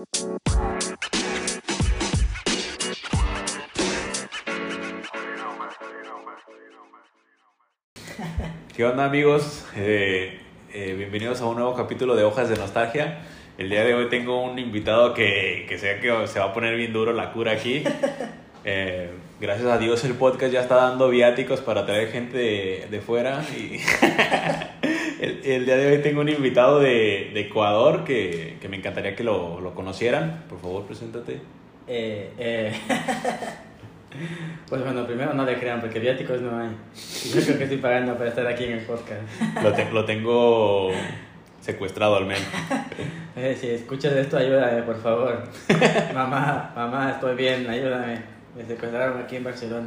¿Qué onda amigos? Eh, eh, bienvenidos a un nuevo capítulo de Hojas de Nostalgia. El día de hoy tengo un invitado que, que sé que se va a poner bien duro la cura aquí. Eh, gracias a Dios el podcast ya está dando viáticos para traer gente de, de fuera. Y el, día de hoy tengo un invitado de, de Ecuador que, que, me encantaría que lo, lo, conocieran. Por favor, preséntate. Eh, eh. Pues bueno, primero no le crean porque viáticos no hay. Yo creo que estoy pagando para estar aquí en el podcast. Lo, te, lo tengo secuestrado al menos. Eh, si escuchas esto, ayúdame, por favor. mamá, mamá, estoy bien, ayúdame. Me secuestraron aquí en Barcelona.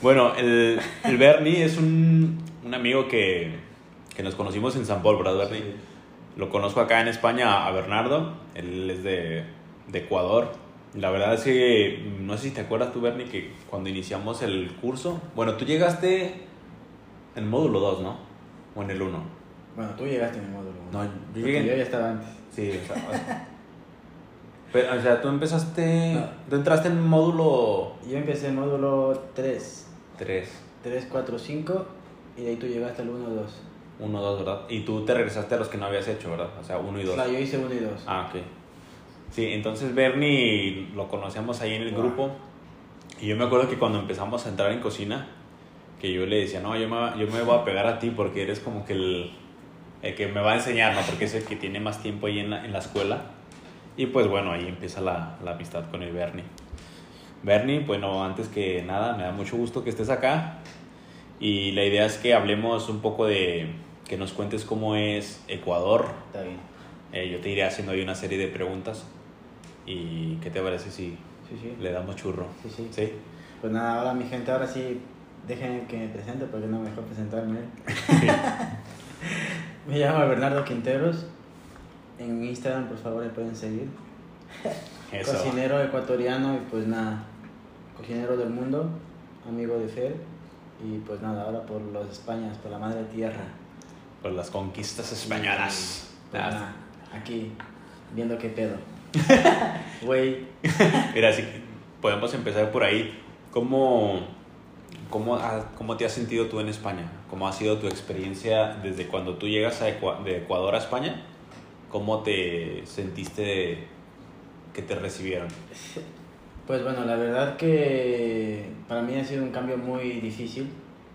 Bueno, el, el Bernie es un, un amigo que, que, nos conocimos en San Paul, ¿verdad, Bernie? Sí. Lo conozco acá en España a Bernardo, él es de, de Ecuador. La verdad es que, no sé si te acuerdas tú, Bernie, que cuando iniciamos el curso, bueno, tú llegaste en el módulo 2, ¿no? O en el 1. Bueno, tú llegaste en el módulo 1. No, yo llegué. Yo ya estaba antes. Sí, o sea, pero, o sea, tú empezaste. No. Tú entraste en módulo. Yo empecé en módulo 3. 3. 3, 4, 5. Y de ahí tú llegaste al 1, 2. 1, 2, ¿verdad? Y tú te regresaste a los que no habías hecho, ¿verdad? O sea, 1 y 2. Claro, yo hice 1 y 2. Ah, ok. Sí, entonces Bernie lo conocíamos ahí en el wow. grupo. Y yo me acuerdo que cuando empezamos a entrar en cocina, que yo le decía, no, yo me, yo me voy a pegar a ti porque eres como que el, el que me va a enseñar, ¿no? Porque es el que tiene más tiempo ahí en la, en la escuela. Y pues bueno, ahí empieza la, la amistad con el Bernie. Bernie, bueno, antes que nada, me da mucho gusto que estés acá. Y la idea es que hablemos un poco de, que nos cuentes cómo es Ecuador. Está bien. Eh, yo te iré haciendo ahí una serie de preguntas. ¿Y qué te parece si sí, sí. le damos churro? Sí, sí. ¿Sí? Pues nada, ahora mi gente, ahora sí, dejen que me presente porque no me dejó presentarme. me llamo Bernardo Quinteros. En Instagram, por favor, me pueden seguir. Eso. Cocinero ecuatoriano y pues nada, cocinero del mundo, amigo de Fer. Y pues nada, ahora por los Españas, por la madre tierra. Por las conquistas españolas. Pues nada, aquí, viendo qué pedo. Güey. Mira, si podemos empezar por ahí. ¿Cómo, cómo, ¿Cómo te has sentido tú en España? ¿Cómo ha sido tu experiencia desde cuando tú llegas a Ecu de Ecuador a España? ¿Cómo te sentiste que te recibieron? Pues bueno, la verdad que para mí ha sido un cambio muy difícil.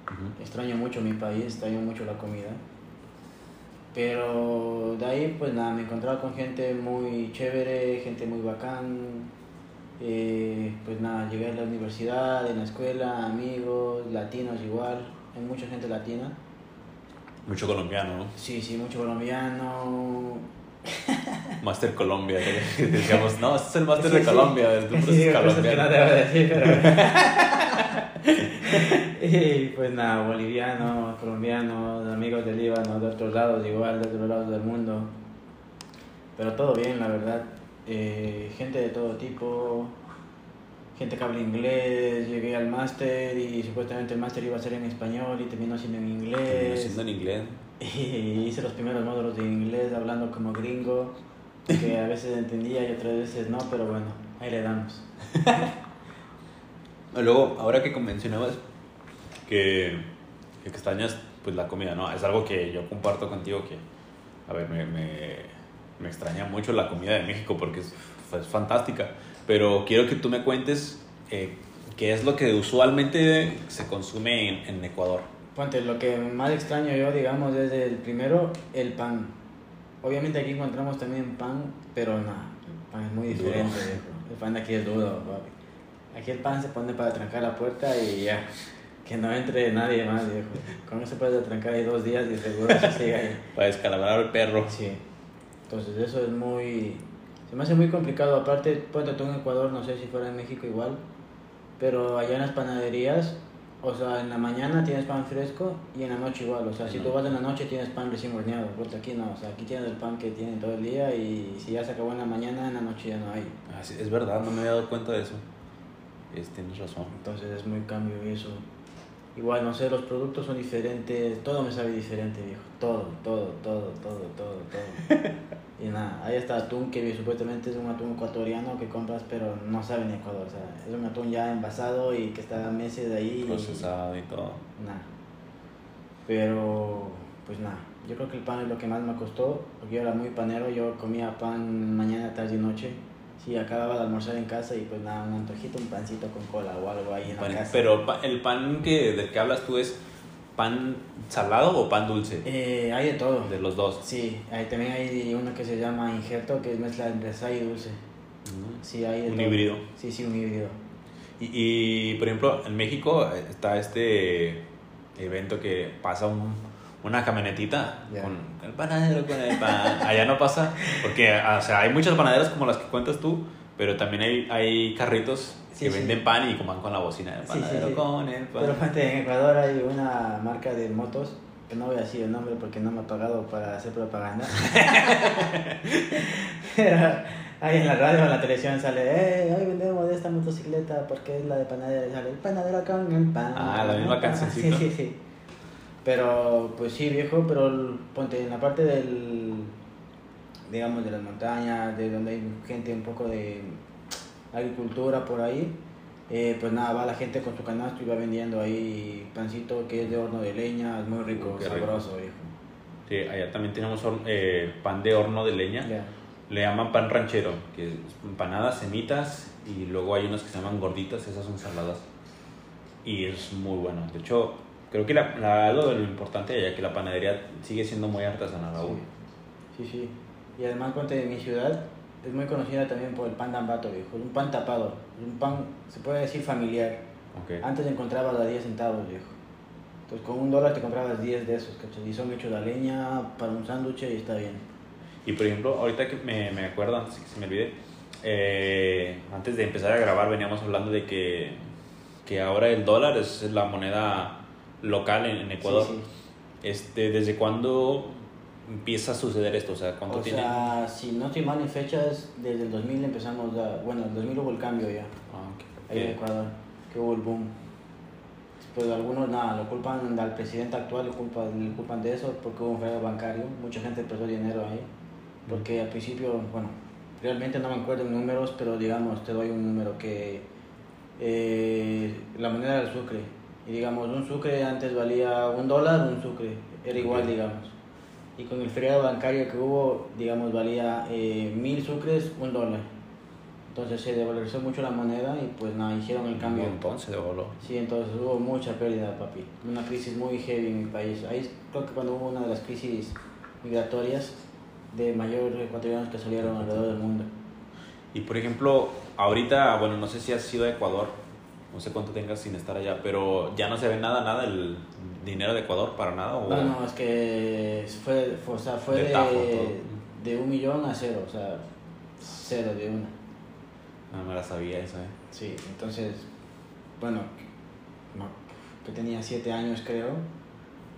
Uh -huh. Extraño mucho mi país, extraño mucho la comida. Pero de ahí, pues nada, me encontraba con gente muy chévere, gente muy bacán. Eh, pues nada, llegué a la universidad, en la escuela, amigos, latinos igual. Hay mucha gente latina. Mucho colombiano, ¿no? Sí, sí, mucho colombiano. Master Colombia, que decíamos, no, este es el Master sí, de Colombia, sí. es colombiano. no te voy a decir, pero... y pues nada, bolivianos, colombianos, amigos del Líbano, de otros lados, igual, de otros lados del mundo. Pero todo bien, la verdad. Eh, gente de todo tipo, gente que habla inglés. Llegué al máster y supuestamente el máster iba a ser en español y terminó siendo en inglés. Siendo en inglés. Y hice los primeros módulos de inglés hablando como gringo, que a veces entendía y otras veces no, pero bueno, ahí le damos. Luego, ahora que mencionabas que, que extrañas pues la comida, ¿no? Es algo que yo comparto contigo que, a ver, me, me, me extraña mucho la comida de México porque es, es fantástica, pero quiero que tú me cuentes eh, qué es lo que usualmente se consume en, en Ecuador. Ponte, lo que más extraño yo, digamos, es el primero, el pan. Obviamente aquí encontramos también pan, pero nada, el pan es muy diferente. El pan de aquí es duro, papi. Aquí el pan se pone para trancar la puerta y ya. Que no entre nadie más, viejo. Con eso puedes trancar ahí dos días y seguro se sigue ahí. Para descalabrar al perro. Sí. Entonces eso es muy... Se me hace muy complicado. Aparte, ponte tú en Ecuador, no sé si fuera en México igual. Pero allá en las panaderías, o sea, en la mañana tienes pan fresco y en la noche igual. O sea, si tú vas en la noche tienes pan recién horneado. Porque aquí no, o sea, aquí tienes el pan que tienen todo el día y si ya se acabó en la mañana, en la noche ya no hay. Ah, sí, es verdad, no me había dado cuenta de eso. Es, tienes razón. Entonces es muy cambio eso. Igual, no sé, los productos son diferentes, todo me sabe diferente, viejo. Todo, todo, todo, todo, todo, todo. y nada, ahí está atún que supuestamente es un atún ecuatoriano que compras, pero no sabe en Ecuador. O sea, es un atún ya envasado y que está meses de ahí. Procesado y, todo. Nada. Pero, pues nada, yo creo que el pan es lo que más me costó, porque yo era muy panero, yo comía pan mañana, tarde y noche y acababa de almorzar en casa y pues nada, un antojito, un pancito con cola o algo ahí en la casa. Pero el pan que, del que hablas tú es pan salado o pan dulce? Eh, hay de todo. De los dos. Sí, hay, también hay uno que se llama injerto, que es mezcla entre sal y dulce. Sí, hay un híbrido. Sí, sí, un híbrido. Y, y, por ejemplo, en México está este evento que pasa un una camionetita con el panadero con el pan. Allá no pasa, porque o sea, hay muchas panaderas como las que cuentas tú, pero también hay, hay carritos que venden pan y coman con la bocina del panadero con el pan. Pero en Ecuador hay una marca de motos que no voy a decir el nombre porque no me ha pagado para hacer propaganda. ahí en la radio o en la televisión sale, eh, hoy vendemos esta motocicleta porque es la de panadero. Y sale, el panadero con el pan. Ah, la misma canción. Sí, sí, sí. Pero, pues sí, viejo, pero ponte en la parte del, digamos, de las montañas, de donde hay gente un poco de agricultura por ahí, eh, pues nada, va la gente con su canasto y va vendiendo ahí pancito que es de horno de leña, es muy rico, sabroso, viejo. Sí, allá también tenemos eh, pan de horno de leña. Le llaman pan ranchero, que es empanadas, semitas y luego hay unas que se llaman gorditas, esas son saladas. Y es muy bueno. De hecho, creo que la, la, de lo importante ya que la panadería sigue siendo muy artesanal aún. Sí, sí. Y además, cuando de mi ciudad es muy conocida también por el pan dambato, viejo. Es un pan tapado. un pan, se puede decir, familiar. Okay. Antes encontrabas a 10 centavos, viejo. Entonces, con un dólar te comprabas 10 de esos, ¿cachai? Y son hechos de leña para un sándwich y está bien. Y por ejemplo, ahorita que me, me acuerdo, antes que se me olvide, eh, antes de empezar a grabar veníamos hablando de que, que ahora el dólar es la moneda local en, Ecuador. Este, ¿Desde cuándo empieza a suceder esto? O sea, ¿cuánto o sea, si no estoy mal en fechas, desde el 2000 empezamos a... Bueno, en el 2000 hubo el cambio ya. Ah, Ahí en Ecuador, que hubo el boom. Pues algunos, nada, lo culpan al presidente actual, lo culpan, le culpan de eso porque hubo un fraude bancario. Mucha gente perdió dinero ahí. Porque al principio, bueno, realmente no me acuerdo en números, pero digamos, te doy un número que eh, la moneda del sucre y digamos, un sucre antes valía un dólar, un sucre, era igual, digamos. Y con el feriado bancario que hubo, digamos, valía eh, mil sucres, un dólar. Entonces se devalorizó mucho la moneda y pues nada, hicieron el cambio. Entonces devoló. Sí, entonces hubo mucha pérdida, papi. Una crisis muy heavy en mi país. Ahí creo que cuando hubo una de las crisis migratorias de mayor ecuatorianos que salieron alrededor del mundo. Y por ejemplo, ahorita, bueno, no sé si has sido a Ecuador, no sé cuánto tengas sin estar allá, pero ya no se ve nada, nada el dinero de Ecuador para nada. ¿o? No, no, es que fue, fue o sea, fue de, de, un millón a cero, o sea, cero de una. No me la sabía eso, ¿eh? Sí, entonces, bueno, no, que tenía siete años creo,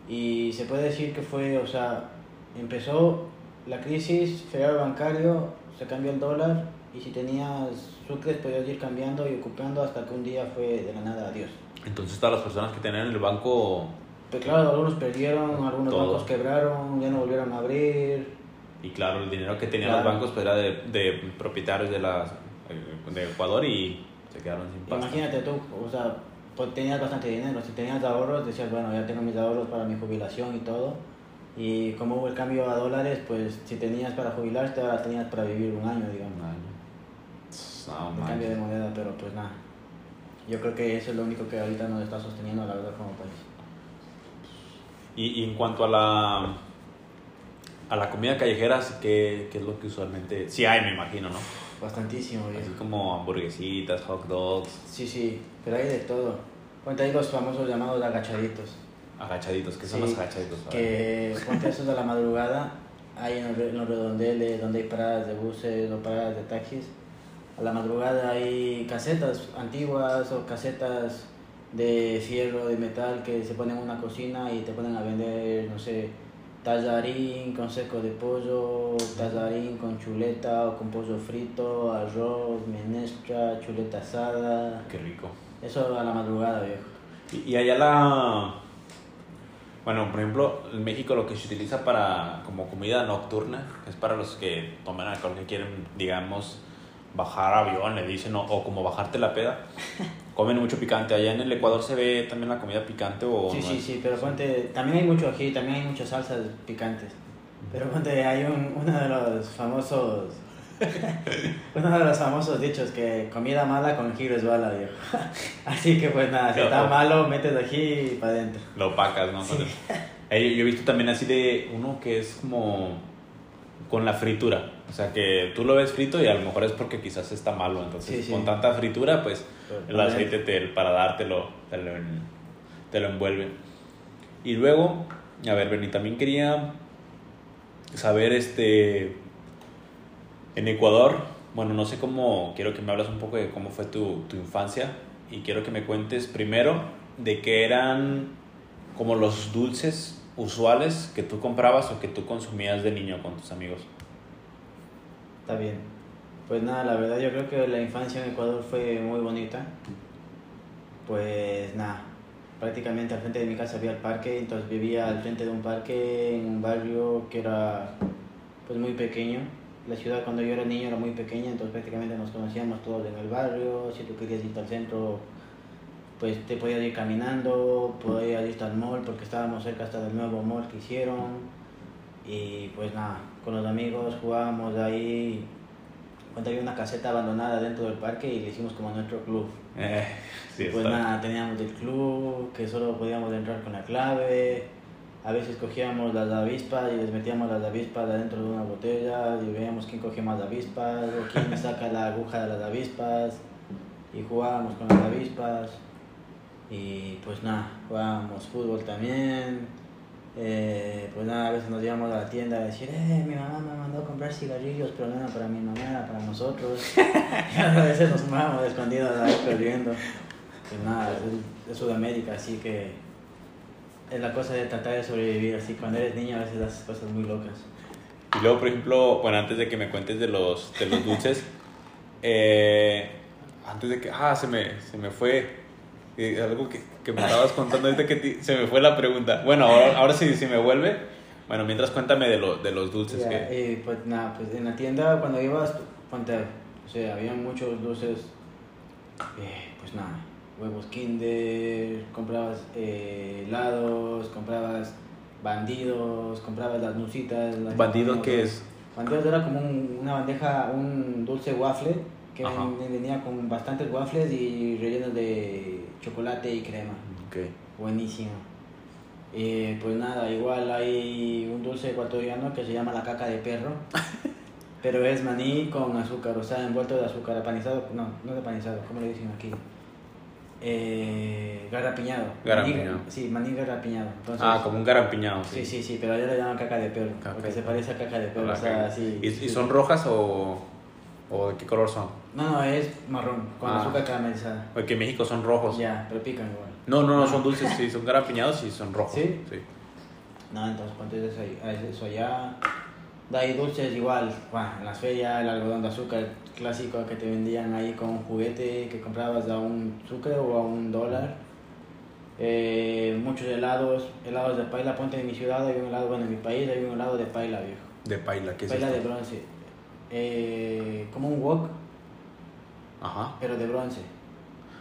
y se puede decir que fue, o sea, empezó la crisis, federal bancario, se cambió el dólar, y si tenías sucres podías ir cambiando y ocupando hasta que un día fue de la nada adiós. Entonces todas las personas que tenían el banco... Pues claro, algunos perdieron, algunos bancos quebraron, ya no volvieron a abrir. Y claro, el dinero que tenían los bancos pues, era de, de propietarios de, la, de Ecuador y se quedaron sin pasta. Imagínate tú, o sea, pues tenías bastante dinero, si tenías ahorros decías, bueno, ya tengo mis ahorros para mi jubilación y todo. Y como hubo el cambio a dólares, pues si tenías para jubilarte, ahora tenías para vivir un año, digamos. Un año no, cambio de moneda, pero pues nada. Yo creo que eso es lo único que ahorita nos está sosteniendo, la verdad, como país. Y, en cuanto a la a la comida callejera, ¿qué, ¿qué, es lo que usualmente... Sí hay, me imagino, ¿no? Bastantísimo, Así como hamburguesitas, hot dogs. Sí, sí, pero hay de todo. Ponte ahí los famosos llamados agachaditos. Agachaditos, ¿qué son los agachaditos? Que ponte esos de la madrugada, hay en los redondeles donde hay paradas de buses o paradas de taxis a la madrugada hay casetas antiguas o casetas de fierro, de metal que se ponen en una cocina y te ponen a vender, no sé, tallarín con seco de pollo, tallarín con chuleta o con pollo frito, arroz, menestra, chuleta asada. Qué rico. Eso a la madrugada, viejo. Y, y allá la... Bueno, por ejemplo, en México lo que se utiliza para como comida nocturna es para los que toman alcohol que quieren, digamos, bajar avión, le dicen, o, o como bajarte la peda. Comen mucho picante. Allá en el Ecuador se ve también la comida picante o Sí, no sí, es? sí, pero ponte, también hay mucho ají, también hay muchas salsas picantes. Pero ponte, hay un, uno de los famosos, uno de los famosos dichos que comida mala con ají resbala, viejo. Así que pues nada, si está malo, metes ají para adentro. Lo opacas, ¿no? Sí. Yo he visto también así de uno que es como con la fritura. O sea, que tú lo ves frito y a lo mejor es porque quizás está malo. Entonces, Sí, sí. con tanta fritura, pues el aceite te, para dártelo te lo, en- te lo envuelve. Y luego, a ver, Bernie, también quería saber, este, en Ecuador, bueno, no sé cómo, quiero que me hables un poco de cómo fue tu, tu infancia y quiero que me cuentes primero de qué eran como los dulces usuales que tú comprabas o que tú consumías de niño con tus amigos. Está bien. Pues nada, la verdad yo creo que la infancia en Ecuador fue muy bonita. Pues nada, prácticamente al frente de mi casa había el parque, entonces vivía al frente de un parque en un barrio que era pues muy pequeño. La ciudad cuando yo era niño era muy pequeña, entonces prácticamente nos conocíamos todos en el barrio. Si tú querías irte al centro, pues te podías ir caminando, podías irte al mall porque estábamos cerca hasta del nuevo mall que hicieron. Y pues nada, con los amigos jugábamos ahí. Cuando había una caseta abandonada dentro del parque y le hicimos como nuestro club. Eh, sí, pues está- nada, teníamos el club que solo podíamos entrar con la clave. A veces cogíamos las avispas y les metíamos las avispas adentro de una botella y veíamos quién coge más avispas o quién saca la aguja de las avispas y jugábamos con las avispas. Y pues nada, jugábamos fútbol también. Eh, pues nada, a veces nos íbamos a la tienda a decir, eh, mi mamá me mandó a comprar cigarrillos, pero no era para mi mamá, era para nosotros. y a veces nos fumábamos escondidos ahí corriendo. Pues nada, es, es Sudamérica, así que es la cosa de tratar de sobrevivir. Así cuando eres niño a veces haces cosas muy locas. Y luego, por ejemplo, bueno, antes de que me cuentes de los, de los dulces, eh, antes de que, ah, se me, se me fue eh, algo que, que me estabas contando ahorita que ti- se me fue la pregunta. Bueno, ahora, ahora sí, si me vuelve. Bueno, mientras cuéntame de, lo, de los dulces Ya, que... eh, pues nada, pues en la tienda cuando ibas, ponte, o sea, había muchos dulces, eh, pues nada, huevos Kinder, comprabas eh, helados, comprabas bandidos, comprabas las nusitas. las- ¿Bandido qué es? Bandidos era como un- una bandeja, un dulce waffle que Ajá. ven- venía con bastantes waffles y rellenos de chocolate y crema. Ok. Buenísimo. Eh, pues nada, igual hay un dulce ecuatoriano que se llama la caca de perro. pero es maní con azúcar, o sea, envuelto de azúcar, apanizado. No, no es apanizado, ¿cómo le dicen aquí? Eh, garrapiñado. Garrapiñado. Maní- sí, maní garrapiñado. Entonces, Ah, como un garampiñado, Sí, sí. sí, sí, pero allá le llaman caca de perro. Caca porque se parece a caca de perro, o sea, así. ¿Y, y son rojas o, o de qué color son? No, no, es marrón, con Ah. azúcar caramelizada. Porque en México son rojos. Ya, pero pican igual. No, no, no, son dulces, sí, son garampiñados y son rojos. ¿Sí? Sí. No, entonces ponte eso, eso allá. De ahí dulces igual, bueno, en las ferias, el algodón de azúcar clásico que te vendían ahí con un juguete que comprabas a un sucre o a un dólar. Eh, muchos helados, helados de paila, ponte en mi ciudad hay un helado, bueno en mi país hay un helado de paila viejo. De paila, ¿qué es paila de bronce. Eh, como un wok, Ajá. pero de bronce.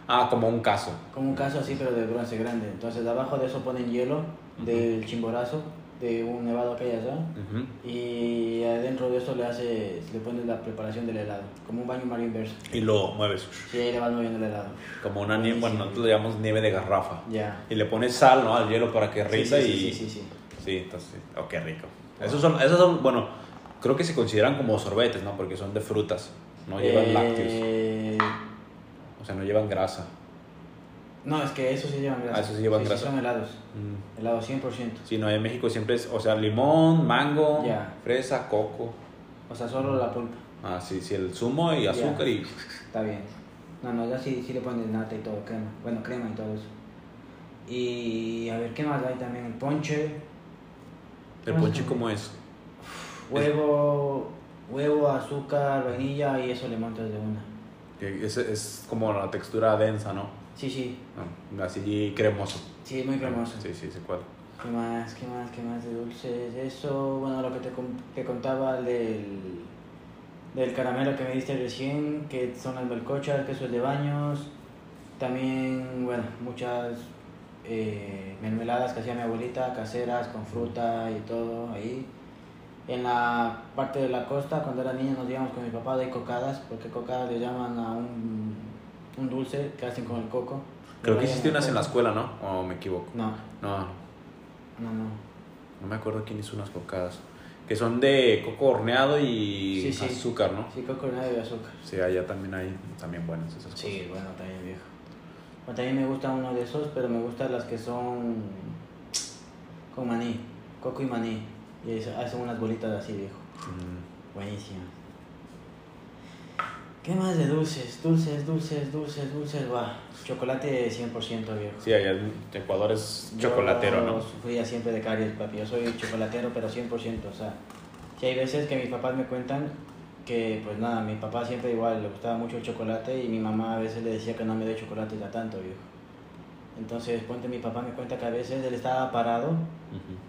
Ah, como un caso. Como un caso así, pero de bronce grande. Entonces abajo de eso ponen hielo del chimborazo, de un nevado que hay allá. Ujú. Y adentro de eso le haces, le pones la preparación del helado, como un baño mario inverso. Y lo mueves. Y ahí le vas moviendo el helado. Como una nieve, bueno, nosotros le llamamos nieve de garrafa. Ya. Y le pones sal, ¿no? Al hielo para que Sí, rinda sí, y... sí, sí, sí. Sí, entonces, oh, qué rico. Esos son, esos son, bueno, creo que se consideran como sorbetes, ¿no? Porque son de frutas, no llevan Eh, lácteos, o sea, no llevan grasa. No, es que esos sí llevan grasa. Ah, esos sí llevan grasa. son helados. Mm. Helados 100%. Sí, no, en México siempre es, o sea, limón, mango, Ya. fresa, coco. O sea, solo la pulpa. Ah, sí, sí, el zumo y azúcar y... Está bien. No, no, ya sí, sí le pones nata y todo, crema. Bueno, crema y todo eso. Y a ver, ¿qué más hay también? El ponche, ¿El ¿Cómo se ponche cómo es? Huevo, huevo, azúcar, vainilla y eso le montas de una. Es, es como la textura densa, ¿no? Sí, sí. No, así cremoso. Sí, muy cremoso. Sí, sí, se cuadra. ¿Qué más? ¿Qué más? ¿Qué más de dulces? Eso, bueno, lo que te contaba del, del caramelo que me diste recién, que son las melcochas, quesos de baños. También, bueno, muchas eh, mermeladas que hacía mi abuelita, caseras, con fruta y todo ahí. En la parte de la costa, cuando era niño, nos íbamos con mi papá de cocadas, porque cocadas le llaman a un, un dulce que hacen con el coco. Creo que hiciste unas en la escuela, ¿no? O me equivoco. No, No, no, no. no me acuerdo quién hizo unas cocadas. Que son de coco horneado y Sí, sí. azúcar, ¿no? Sí, coco nada de azúcar. Sí, allá también hay también buenas esas cosas. Sí, bueno, también viejo. También me gusta uno de esos, pero me gustan las que son con maní, coco y maní. Y hacen unas bolitas así, viejo. Mm, Buenísimas. ¿Qué más de dulces? Dulces, dulces, dulces, dulces, va. Chocolate 100% viejo. Sí, allá en Ecuador es chocolatero, Yo ¿no? sufría siempre de caries, papi. Yo soy chocolatero, pero 100%. O sea, si hay veces que mis papás me cuentan que, pues nada, mi papá siempre igual le gustaba mucho el chocolate y mi mamá a veces le decía que no me dé chocolate ya tanto, viejo. Entonces, mi papá me cuenta que a veces él estaba parado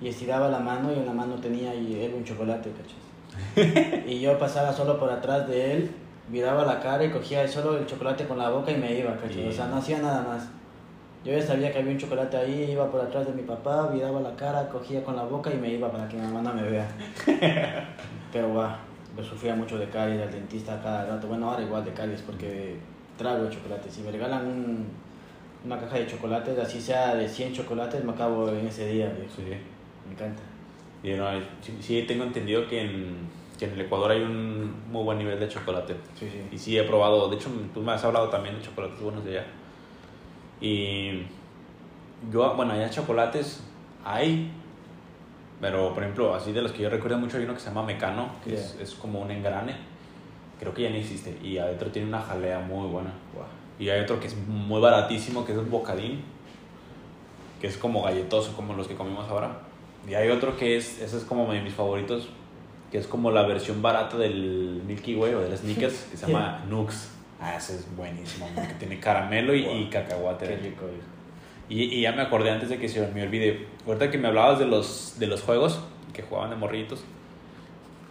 y estiraba la mano y en la mano tenía y él un chocolate, ¿cachas? y yo pasaba solo por atrás de él, miraba la cara y cogía solo el chocolate con la boca y me iba, ¿cachas? O sea, no hacía nada más. Yo ya sabía que había un chocolate ahí, iba por atrás de mi papá, miraba la cara, cogía con la boca y me iba para que mi mamá no me vea. Pero va, yo sufría mucho de caries al dentista cada rato. Bueno, ahora igual de caries porque trago chocolate. Si me regalan un- una caja de chocolates, así sea de 100 chocolates, me acabo en ese día. Sí. Me encanta. Y no, sí, sí, tengo entendido que en, que en el Ecuador hay un muy buen nivel de chocolate. Sí, sí. Y sí, he probado. De hecho, tú me has hablado también de chocolates buenos de allá. Y yo, bueno, allá chocolates hay. Pero, por ejemplo, así de los que yo recuerdo mucho, hay uno que se llama Mecano, que es, es como un engrane. Creo que ya no existe. Y adentro tiene una jalea muy buena. Y hay otro que es muy baratísimo, que es un bocadín, que es como galletoso, como los que comimos ahora. Y hay otro que es, ese es como de mis favoritos, que es como la versión barata del Milky Way o del Snickers, que se llama Nux. Ah, ese es buenísimo, que tiene caramelo y, y cacahuate. Qué rico. Y, y ya me acordé antes de que se me olvide. Ahorita que me hablabas de los, de los juegos que jugaban de morritos.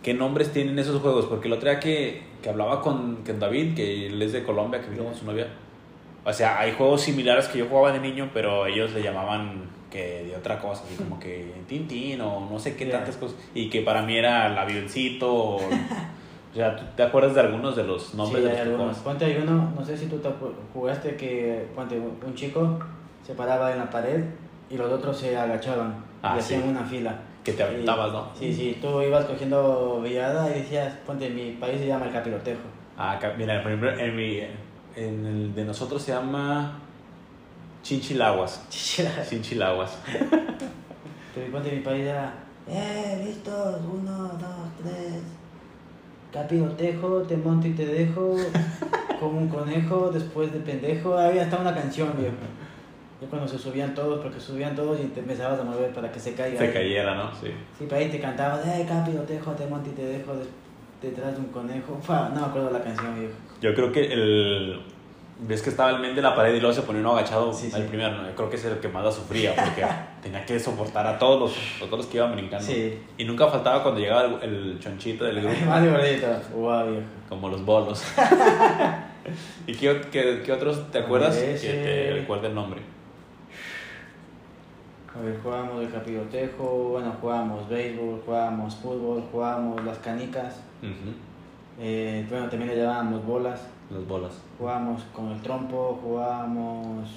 ¿Qué nombres tienen esos juegos? Porque el otro día que, que hablaba con, con David, que él es de Colombia, que vino con su novia. O sea, hay juegos similares que yo jugaba de niño, pero ellos le llamaban que de otra cosa, así como que Tintín o no sé qué Ya. tantas cosas. Y que para mí era el avioncito. O, o sea, ¿tú te acuerdas de algunos de los nombres Sí, de hay los que algunos. Ponte hay uno, no sé si tú te jugaste que ponte, un chico se paraba en la pared y los otros se agachaban Ah, y hacían sí. una fila. Que te aventabas, Y- ¿no? Sí, sí, tú ibas cogiendo viada y decías, ponte, mi país se llama el capirotejo. Ah, mira, por ejemplo, en, mi, en el de nosotros se llama Chinchilaguas. Chinchilaguas. Pero ponte, mi país era, eh, listos, uno, dos, tres. Capirotejo, te monto y te dejo, como un conejo, después de pendejo. Había hasta una canción, viejo. Yo cuando se subían todos, porque subían todos y te empezabas a mover para que se caiga. Se cayera, ¿no? Sí. Sí, para ahí te cantabas, eh, capirotejo, te monto y te dejo detrás de un conejo. Fua, no me acuerdo la canción, viejo. Yo creo que el. Ves que estaba el men de la pared y luego se ponía uno agachado Sí, al sí. primero. ¿no? Yo creo que es el que más la sufría porque tenía que soportar a todos los, a todos los que iban brincando. Sí. Y nunca faltaba cuando llegaba el, el chonchito del grupo, Más viejo. como los bolos. ¿Y qué, qué, qué otros te acuerdas? Ese- Que te recuerde el nombre. A ver, jugábamos el capirotejo, bueno, jugábamos béisbol, jugábamos fútbol, jugábamos las canicas. Ujú, Eh, bueno, también le llamábamos bolas. Los bolas. Jugábamos con el trompo, jugábamos.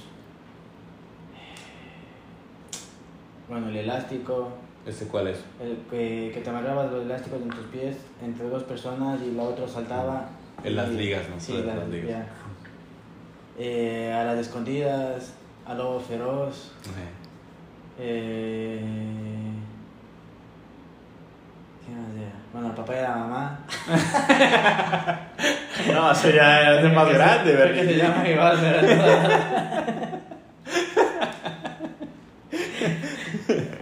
Bueno, el elástico. ¿Ese cuál es? El que, que te amarrabas los elásticos en tus pies entre dos personas y la otra saltaba. En las Y- ligas, ¿no? Sí, En las, las ligas. ya. Eh, a las escondidas, a lobo feroz. Eh, ¿Qué más era? Bueno, el papá de la mamá. No, eso ya es más grande, Creo que se llama igual, pero.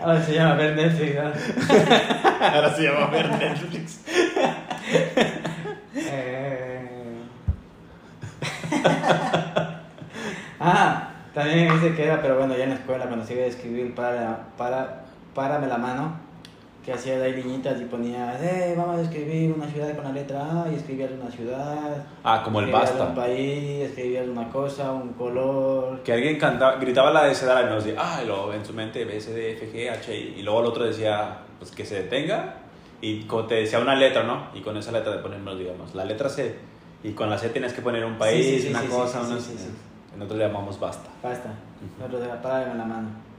Ahora se llama ver Netflix, ¿no? Ahora se llama ver Netflix. Eh. ah, dice que era, pero bueno, ya en la escuela, cuando se iba a escribir para, para, párame la mano, que hacía de ahí liñitas y ponía, eh, vamos a escribir una ciudad con la letra A y escribías una ciudad. Ah, como el basta. un país, escribías una cosa, un color. Que alguien cantaba, gritaba la abecedario y nos decía, ah, y luego en su mente B, C, D, F, G, H, I. Y luego el otro decía, pues que se detenga. Y te decía una letra, ¿no? Y con esa letra te ponemos, digamos, la letra C. Y con la C tienes que poner un país, Sí, sí, sí, una cosa, una... Nosotros le llamamos basta. Basta. Nosotros era párame la mano.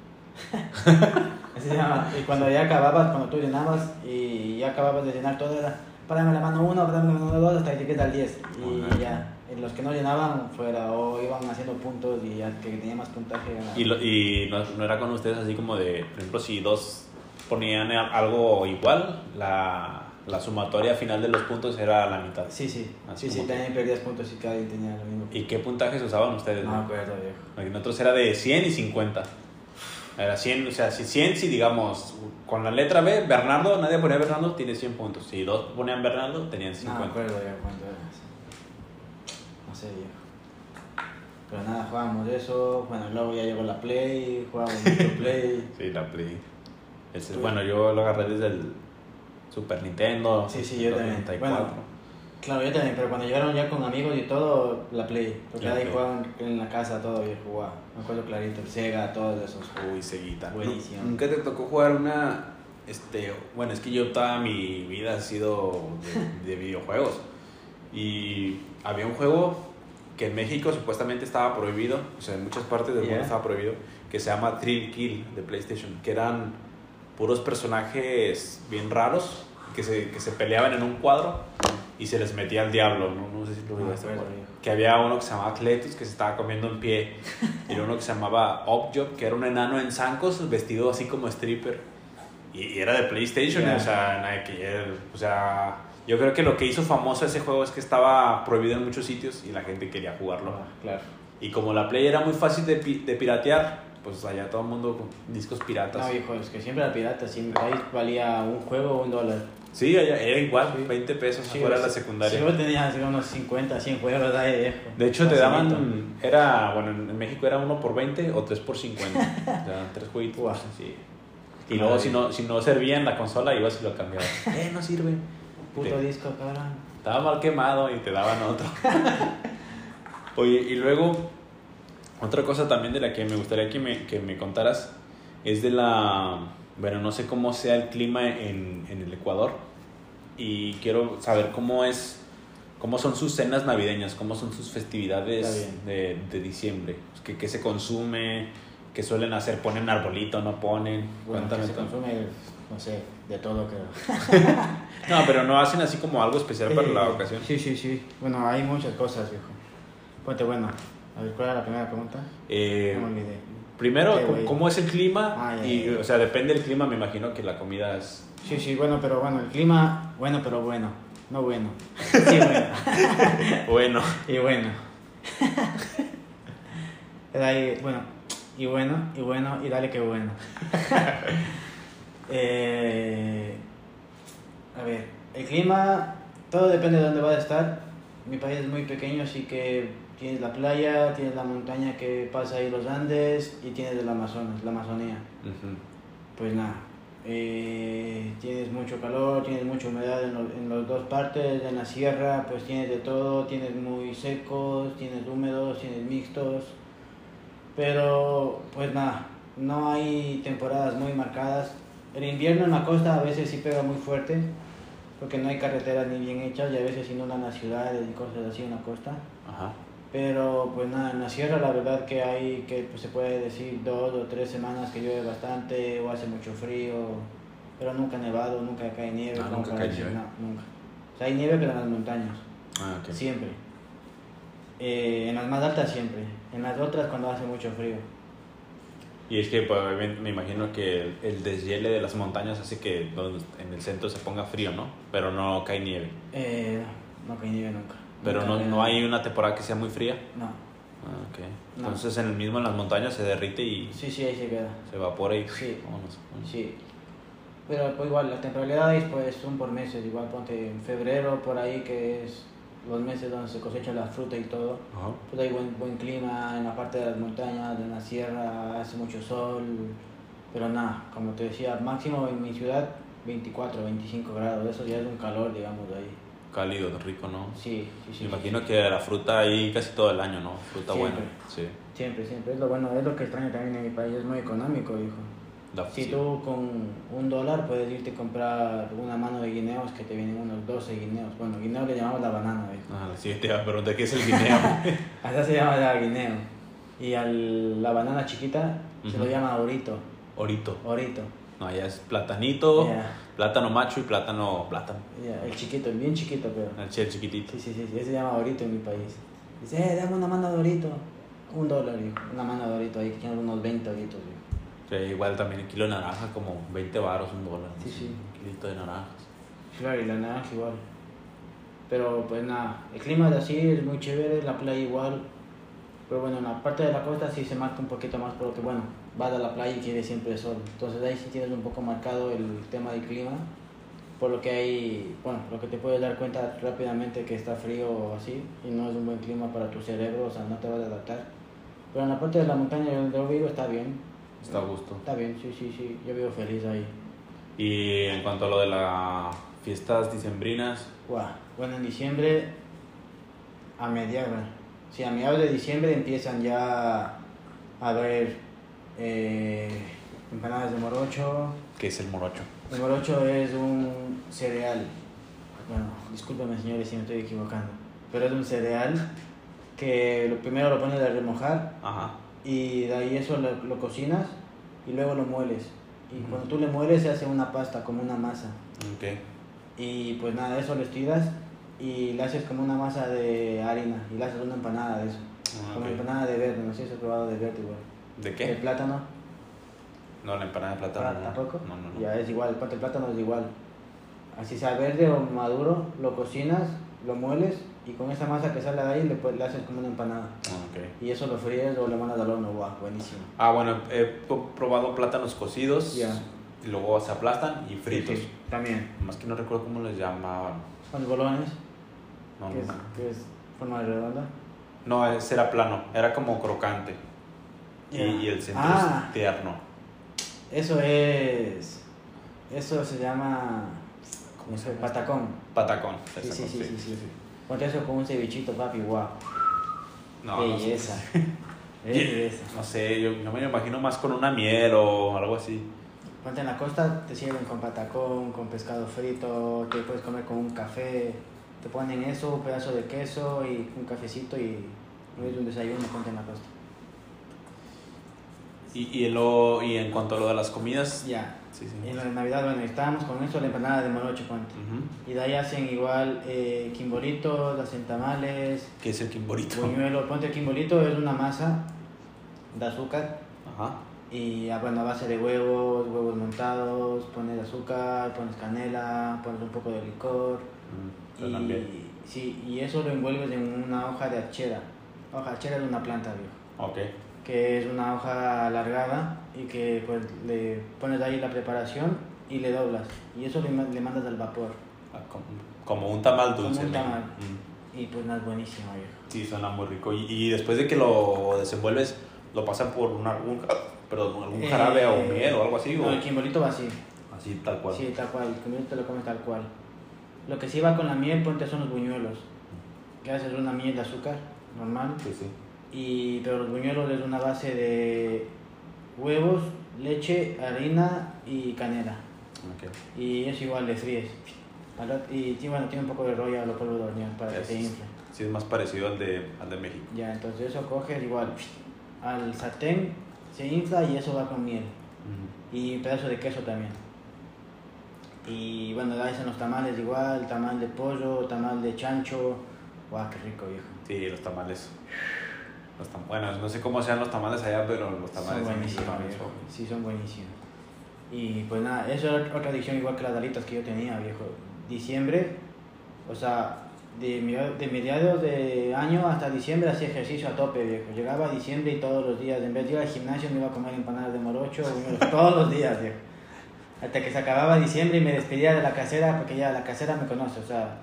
Así se llama. Y cuando ya acababas, cuando tú llenabas y ya acababas de llenar todo, era párame la mano 1, párame la mano 2, hasta que llegues al 10. Y Ajá. ya. Y los que no llenaban fuera o iban haciendo puntos y ya que tenía más puntaje ganaba. Y, lo- y no, no era con ustedes así como de, por ejemplo, si dos ponían algo igual, la, la sumatoria final de los puntos era la mitad. Sí, sí. Así Sí, sí, también perdías puntos y cada quien tenía lo mismo. ¿Y qué puntajes usaban ustedes? No no? acuerdo, viejo. Nosotros era de 100 y 50. Era 100, o sea, si 100, si digamos, con la letra B, Bernardo, nadie ponía Bernardo, tiene 100 puntos. Si dos ponían Bernardo, tenían No me 50. acuerdo ya cuánto era. No sé, viejo. Pero nada, jugábamos eso. Bueno, luego ya llegó la Play, jugábamos mucho Play. Sí, la Play. Ese- bueno, yo lo agarré desde el Super Nintendo. Sí, sí, yo también. 64. Bueno, Claro, yo también, pero cuando llegaron ya con amigos y todo, la Play. Porque La ahí Play. jugaban en la casa todo y jugaba. Me acuerdo clarito, Sega, todos esos. Uy, seguita. Buenísimo. ¿Nunca te tocó jugar una... Este, bueno, es que yo toda mi vida ha sido de, de videojuegos. Y había un juego que en México supuestamente estaba prohibido, o sea, en muchas partes del Ya. mundo estaba prohibido, que se llama Thrill Kill de PlayStation, que eran puros personajes bien raros que se, que se peleaban en un cuadro y se les metía el diablo, no, no sé si lo No me viste. viejo. Que había uno que se llamaba Cletus que se estaba comiendo en pie y uno que se llamaba Objob que era un enano en zancos vestido así como stripper y, y era de PlayStation, Ya. o sea, ver, o sea, yo creo que lo que hizo famoso ese juego es que estaba prohibido en muchos sitios y la gente quería jugarlo. Ah, claro. Y como la Play era muy fácil de, de piratear, pues allá todo el mundo con discos piratas. No, viejo, es que siempre era pirata. Si en mi país valía un juego un dólar. Sí, allá era igual, Sí. 20 pesos Sí, afuera de la secundaria. Sí, vos tenías unos 50, 100 juegos viejo. De hecho, te daban, era, bueno, en México era uno por 20 o 3 por 50. o sea, tres jueguitos. Guau. Sí. Y luego, si no, si no servía en la consola, ibas y lo cambiabas. Eh, no sirve. Puto Sí. disco, cabrón. Estaba mal quemado y te daban otro. Oye, y luego, otra cosa también de la que me gustaría que me, que me contaras es de la. Bueno, no sé cómo sea el clima en, en el Ecuador. Y quiero saber cómo es. ¿Cómo son sus cenas navideñas? ¿Cómo son sus festividades de, de diciembre? ¿Qué, ¿Qué se consume? ¿Qué suelen hacer? ¿Ponen arbolito? ¿No ponen? Bueno, Cuéntame. se consume, no sé, de todo creo. No, pero no hacen así como algo especial para la Eh, ocasión. Sí, sí, sí. Bueno, hay muchas cosas, viejo. Ponte bueno. A ver, ¿cuál era la primera pregunta? Eh, No me olvidé. Primero, ¿cómo- güey. ¿cómo es el clima? Ah, y, o sea, depende del clima, me imagino que la comida es... Sí, sí, bueno, pero bueno, el clima, bueno, pero bueno. No bueno. Sí, bueno. Bueno, Y bueno. Ahí, bueno, y bueno, y bueno, y dale que bueno. Eh, a ver, el clima, todo depende de dónde vas a estar. Mi país es muy pequeño, así que tienes la playa, tienes la montaña que pasa ahí los Andes y tienes el Amazonas, la Amazonía. Pues nada, eh, tienes mucho calor, tienes mucha humedad en, los- en las dos partes, en la sierra pues tienes de todo, tienes muy secos, tienes húmedos, tienes mixtos, pero pues nada, no hay temporadas muy marcadas. El invierno en la costa a veces sí pega muy fuerte, porque no hay carreteras ni bien hechas y a veces inundan las ciudades y cosas así en la costa. Ajá. Pero pues nada, en la sierra la verdad que hay que pues, se puede decir dos o tres semanas que llueve bastante o hace mucho frío, pero nunca ha nevado, nunca cae nieve. Ah, nunca cae nieve. No, nunca. O sea, hay nieve pero en las montañas, Ah, ok. siempre. Eh, en las más altas siempre, en las otras cuando hace mucho frío. Y es que pues, me imagino que el, el deshiele de las montañas hace que en el centro se ponga frío, ¿no? Pero no cae nieve. Eh, no cae nieve nunca. Pero no, no hay una temporada que sea muy fría. No, Ah, ok. No. Entonces en el mismo en las montañas se derrite y sí, sí, ahí se queda. se evapora y Sí. vámonos. Sí. Pero pues igual, las temporalidades pues son por meses, igual ponte en febrero por ahí que es los meses donde se cosecha la fruta y todo. Ajá. Pues hay buen, buen clima en la parte de las montañas, en la sierra, hace mucho sol. Pero nada, como te decía, máximo en mi ciudad 24, 25 grados. Eso ya es un calor, digamos, de ahí. Cálido, rico, ¿no? Sí, sí, sí. Me sí, imagino sí. que la fruta ahí casi todo el año, ¿no? Fruta buena. Siempre. Sí. Siempre, siempre. Es lo bueno, es lo que extraño también en mi país. Es muy económico, hijo. La- Si sí. tú con un dólar puedes irte a comprar una mano de guineos que te vienen unos 12 guineos. Bueno, guineo le llamamos la banana, viejo. Ah, sí, te iba a preguntar qué es el guineo. Hasta se llama la guineo. Y al, la banana chiquita se lo llama orito. Orito. Orito. No, allá es platanito, Ya, plátano macho y plátano plátano. ya, el chiquito, el bien chiquito, pero. El chel chiquitito. Sí, sí, sí, ese se llama orito en mi país. Dice, eh, dame una mano de orito. Un dólar, hijo. Una mano de orito ahí, que tiene unos 20 oritos, hijo. Sí, igual también el kilo de naranja, como 20 baros, un dólar. Sí, sí. Un kilito de naranjas. Claro, y la naranja igual. Pero pues nada, el clima de así es muy chévere, la playa igual. Pero bueno, en la parte de la costa sí se marca un poquito más porque bueno, vas a la playa y quiere siempre sol. Entonces ahí sí tienes un poco marcado el tema del clima. Por lo que hay, bueno, lo que te puedes dar cuenta rápidamente que está frío o así y no es un buen clima para tu cerebro, o sea, no te vas a adaptar. Pero en la parte de la montaña donde yo vivo está bien. Está a gusto. Está bien, sí, sí, sí, yo vivo feliz ahí. Y en cuanto a lo de las fiestas dicembrinas, Guau, Bueno, en diciembre, a mediados, sí, a mediados de diciembre empiezan ya a haber eh, empanadas de morocho. ¿qué es el morocho? El morocho es un cereal. Bueno, discúlpame señores si me estoy equivocando, pero es un cereal que lo primero lo pones a remojar Ajá. y de ahí eso lo, lo cocinas y luego lo mueles. Y cuando tú le mueles se hace una pasta, como una masa. Y pues nada, eso lo estiras y le haces como una masa de harina y le haces una empanada de eso. Ah, como empanada de verde, no sé si has probado de verde igual. ¿De El qué? plátano, No, la empanada de plátano. no. ¿tampoco? No, no, no. Ya es igual, el plátano es igual. Así sea verde o maduro, lo cocinas, lo mueles y con esa masa que sale de ahí le, pues, le haces como una empanada. Ah, ok. Y eso lo fríes o le mandas al horno, guau, buenísimo. Ah, bueno, he probado plátanos cocidos. Ya. Y luego se aplastan y fritos. Sí, sí, también. Más que no recuerdo cómo les llamaban. Con bolones, No, es, no. que es forma redonda. No, ese era plano. Era como crocante. Y, el centro Ah. es tierno. Eso es. Eso se llama. ¿Cómo se llama? Patacón. Patacón. Sí, sí, sí, sí, sí. Ponte eso con un cevichito, papi, guau. No, no sé. Belleza. Belleza. No sé, yo, yo me imagino más con una miel o algo así. Ponte en la costa, te sirven con patacón, con pescado frito, te puedes comer con un café, te ponen eso, un pedazo de queso y un cafecito y es un desayuno, ponte en la costa. Y, y, lo, y en cuanto a lo de las comidas, Ya. sí, sí. En de Navidad, bueno, estábamos con eso, la empanada de morocho, ponte. Ujú. Y de ahí hacen igual eh, quimbolitos, hacen tamales, ¿Qué es el quimborito? buñuelo. Ponte el quimbolito, es una masa de azúcar Ajá. y ah, bueno, a base de huevos, huevos montados, pones azúcar, pones canela, pones un poco de licor. Mm, suenan bien. Y, sí, y eso lo envuelves en una hoja de achera. Hoja de achera es una planta, viejo, Ok. Que es una hoja alargada y que pues le pones ahí la preparación y le doblas. Y eso le, le mandas al vapor. Ah, Como, como un tamal Como dulce. un ¿no? tamal. Mm. Y pues nada, es buenísimo, viejo. Sí, suena muy rico. Y, y después de que lo desenvuelves, lo pasan por un, algún, perdón, algún jarabe o Eh, miel o algo así. No, o el quimbolito va así. así tal cual. Sí, tal cual. El quimbolito lo comes tal cual. Lo que sí va con la miel, ponte son los buñuelos. Que haces una miel de azúcar, normal. Sí, sí. Y, pero los buñuelos es una base de huevos, leche, harina y canela. Ok. Y eso igual le fríes. Y bueno, tiene un poco de rollo a los polvos de hornear para que Es- se infle. Sí, es más parecido al de, al de México. Ya, entonces eso coges igual al sartén, se infla y eso va con miel. Ujú. Y un pedazo de queso también. Y bueno, ahí hacen los tamales igual, tamal de pollo, tamal de chancho. Guau, qué rico, viejo. Sí, los tamales. Los tam- bueno, no sé cómo sean los tamales allá, pero los tamales son en buenísimos, son- Sí, son buenísimos. Y pues nada, eso era otra adicción igual que las dalitas que yo tenía, viejo. Diciembre, o sea, de, de mediados de año hasta diciembre hacía ejercicio a tope, viejo. Llegaba a diciembre y todos los días, en vez de ir al gimnasio, me iba a comer empanadas de morocho, todos los días, viejo. Hasta que se acababa diciembre y me despedía de la casera, porque ya la casera me conoce, o sea,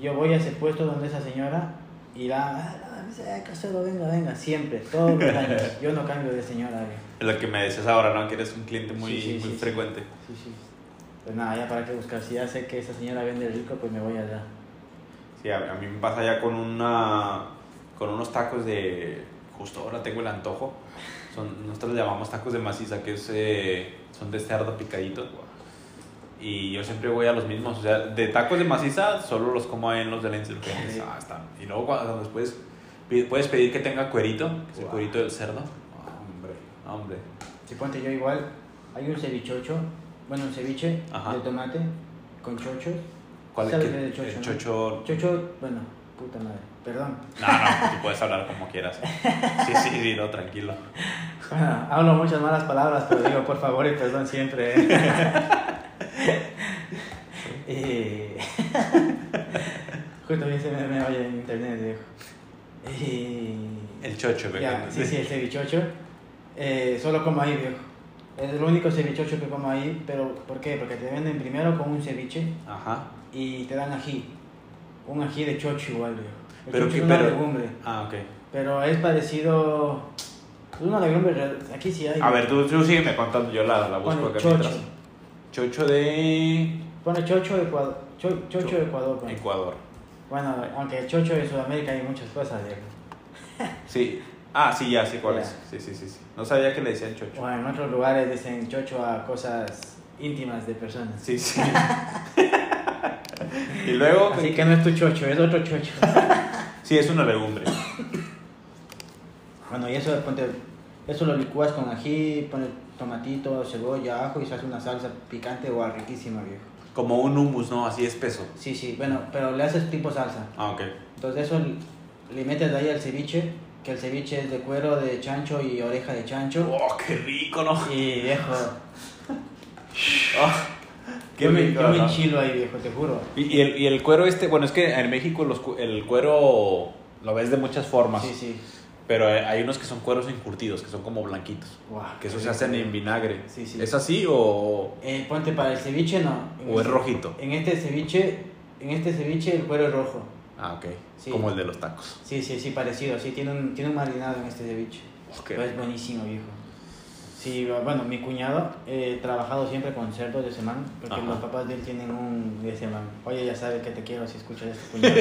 yo voy a ese puesto donde esa señora y la, ah, me dice, "Ay, Casero, venga, venga, siempre, todos los años. Yo no cambio de señora. Es lo que me decías ahora, ¿no? Que eres un cliente muy, Sí, sí, muy sí, frecuente. Sí, sí. Pues nada, ya para qué buscar. Si ya sé que esa señora vende rico, pues me voy allá. Sí, a, a mí me pasa ya con una con unos tacos de justo ahora tengo el antojo. Son nosotros le llamamos tacos de maciza, que es eh, son de cerdo picadito. Y yo siempre voy a los mismos, o sea, de tacos de maciza solo los como en los de la insurgencia. Sí. Ah, está. Y luego cuando después puedes pedir que tenga cuerito, que es el Wow. cuerito del cerdo. Hombre, hombre. Si ponte yo igual, hay un cevichocho, bueno, un ceviche Ajá. de tomate con chochos. ¿Cuál ¿Sabes qué- qué es el chocho, el no? chocho? Chocho, bueno, puta madre, perdón. No, no, tú puedes hablar como quieras. Sí, sí, sí, no, tranquilo. Bueno, hablo muchas malas palabras, pero digo por favor y perdón siempre. ¿eh? y... Justo bien se me, me oye en internet, viejo. Y... El chocho, me Ya, sí, sí, el cevichocho. Eh, solo como ahí, viejo. Es el único cevichocho que como ahí, pero ¿por qué? Porque te venden primero con un ceviche Ajá. y te dan ají. Un ají de chocho igual, viejo. El Pero chocho es una pero- legumbre, Ah, ok. pero es parecido... Es una legumbre, re- aquí sí hay. A ver, tú, tú sígueme contando, yo la, la busco acá chocho. mientras. Chocho de Pone chocho Ecuador. Cho- chocho Cho- Ecuador. pone. Ecuador. Bueno, aunque el chocho en Sudamérica hay muchas cosas, viejo. Sí. Ah, sí, ya sé cuál es. Sí, sí, sí, sí. No sabía que le decían chocho. O en otros lugares dicen chocho a cosas íntimas de personas. Sí, sí. y luego. Así que no es tu chocho, es otro chocho. Sí, es una legumbre. Bueno, y eso, ponte, eso lo licúas con ají, pones tomatito, cebolla, ajo y se hace una salsa picante o riquísima, viejo. Como un hummus, ¿no? Así espeso. Sí, sí, bueno, pero le haces tipo salsa. Ah, ok. Entonces eso le metes de ahí al ceviche, que el ceviche es de cuero de chancho y oreja de chancho. ¡Oh, qué rico, ¿no? Y viejo, Oh, qué me, rico, yo me ¿no? ahí, viejo, te juro. Y, y el, y el cuero este, bueno, es que en México los, el cuero lo ves de muchas formas. Sí, sí. Pero hay- hay unos que son cueros encurtidos, que son como blanquitos. Guau, Que esos se hacen en vinagre. Sí, sí. ¿Es así o...? Eh, ponte para el ceviche, no. ¿O es este- rojito? En este ceviche, en este ceviche el cuero es rojo. Ah, ok. Sí. Como el de los tacos. Sí, sí, sí, parecido. Sí, tiene un, tiene un marinado en este ceviche. Ok. Pero es buenísimo, viejo. Sí, bueno, mi cuñado, he trabajado siempre con cerdo de semana, porque Ajá. los papás de él tienen un de semana. Oye, ya sabe que te quiero si escuchas este cuñado.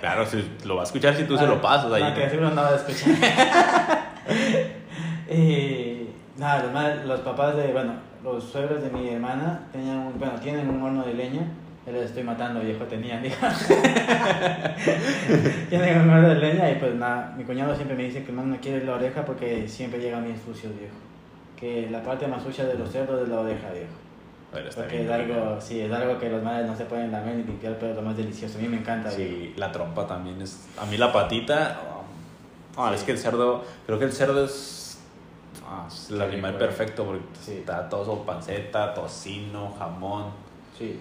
Claro, si lo va a escuchar si tú se Ah, lo pasas ahí. No, que seguro no va a escuchar. y nada, los, ma- los papás de, bueno, los suegros de mi hermana tenían un, bueno, tienen un horno de leña. Ya los estoy matando, viejo, tenían, digo. tienen un horno de leña y pues nada, mi cuñado siempre me dice que no quiere la oreja porque siempre llega bien sucio, viejo. Que la parte más sucia de los cerdos es la oreja, viejo. Pero está Porque bien es algo, sí, es algo que los madres no se pueden lamer ni limpiar, pero es lo más delicioso. A mí me encanta, viejo. Sí, la trompa también es... A mí la patita... Ah, es que el cerdo... Creo que el cerdo es... ah, es el Qué animal rico, eh. perfecto porque Sí. está todo panceta, tocino, jamón, Sí.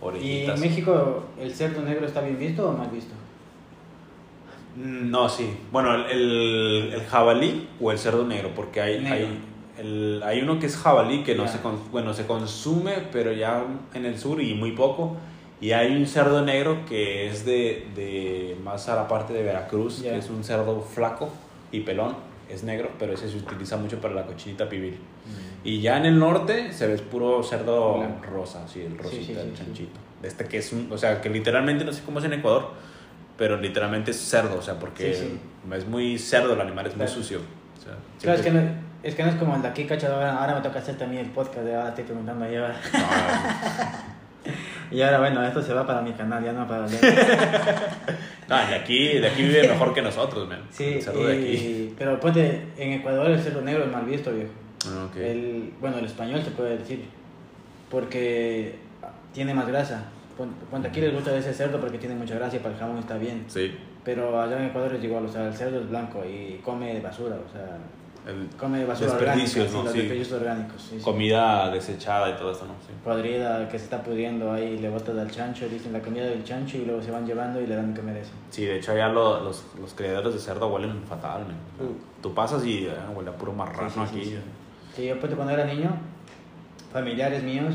¿Y orejitas. en México el cerdo negro está bien visto o mal visto? No, sí. Bueno, el, el, el jabalí o el cerdo negro, porque hay, Negro. hay, el, hay uno que es jabalí que no Ya. se, bueno, se consume, pero ya en el sur y muy poco. Y hay un cerdo negro que es de, de más a la parte de Veracruz, Ya. que es un cerdo flaco y pelón, es negro, pero ese se utiliza mucho para la cochinita pibil. Y ya en el norte se ve puro cerdo Blanco. rosa, sí, el rosita, sí, el sí, sí. chanchito. Este que es un, o sea, que literalmente no sé cómo es en Ecuador, pero literalmente es cerdo, o sea, porque es muy cerdo el animal, es muy sucio. O sea, Claro, es que, no, es que no es como el de aquí, cacho. Ahora, me toca hacer también el podcast, de ahora estoy preguntando ahí ahora. Y ahora, bueno, esto se va para mi canal, ya no para el de- No, de aquí, de aquí vive mejor que nosotros, man. Sí, cerdo de aquí. y- pero ponte, en Ecuador el cerdo negro es mal visto, viejo. Ah, ok. El, bueno, el español se puede decir, porque tiene más grasa. Pon- Ponte aquí les gusta ese cerdo porque tiene mucha grasa y para el jamón está bien. Sí, Pero allá en Ecuador es igual, o sea, el cerdo es blanco y come basura, o sea, el- come basura Desperdicios, ¿no? los Sí. desperdicios orgánicos. Sí, sí. comida desechada y todo eso, ¿no? Podrida que se está pudriendo ahí, le botas al chancho, dicen la comida del chancho y luego se van llevando y le dan comer eso. Sí, de hecho allá lo- los, los criadores de cerdo huelen fatal, man. O sea, Uh. Tú pasas y eh, huele a puro marrano aquí. sí. Sí, yo pues, cuando era niño, familiares míos,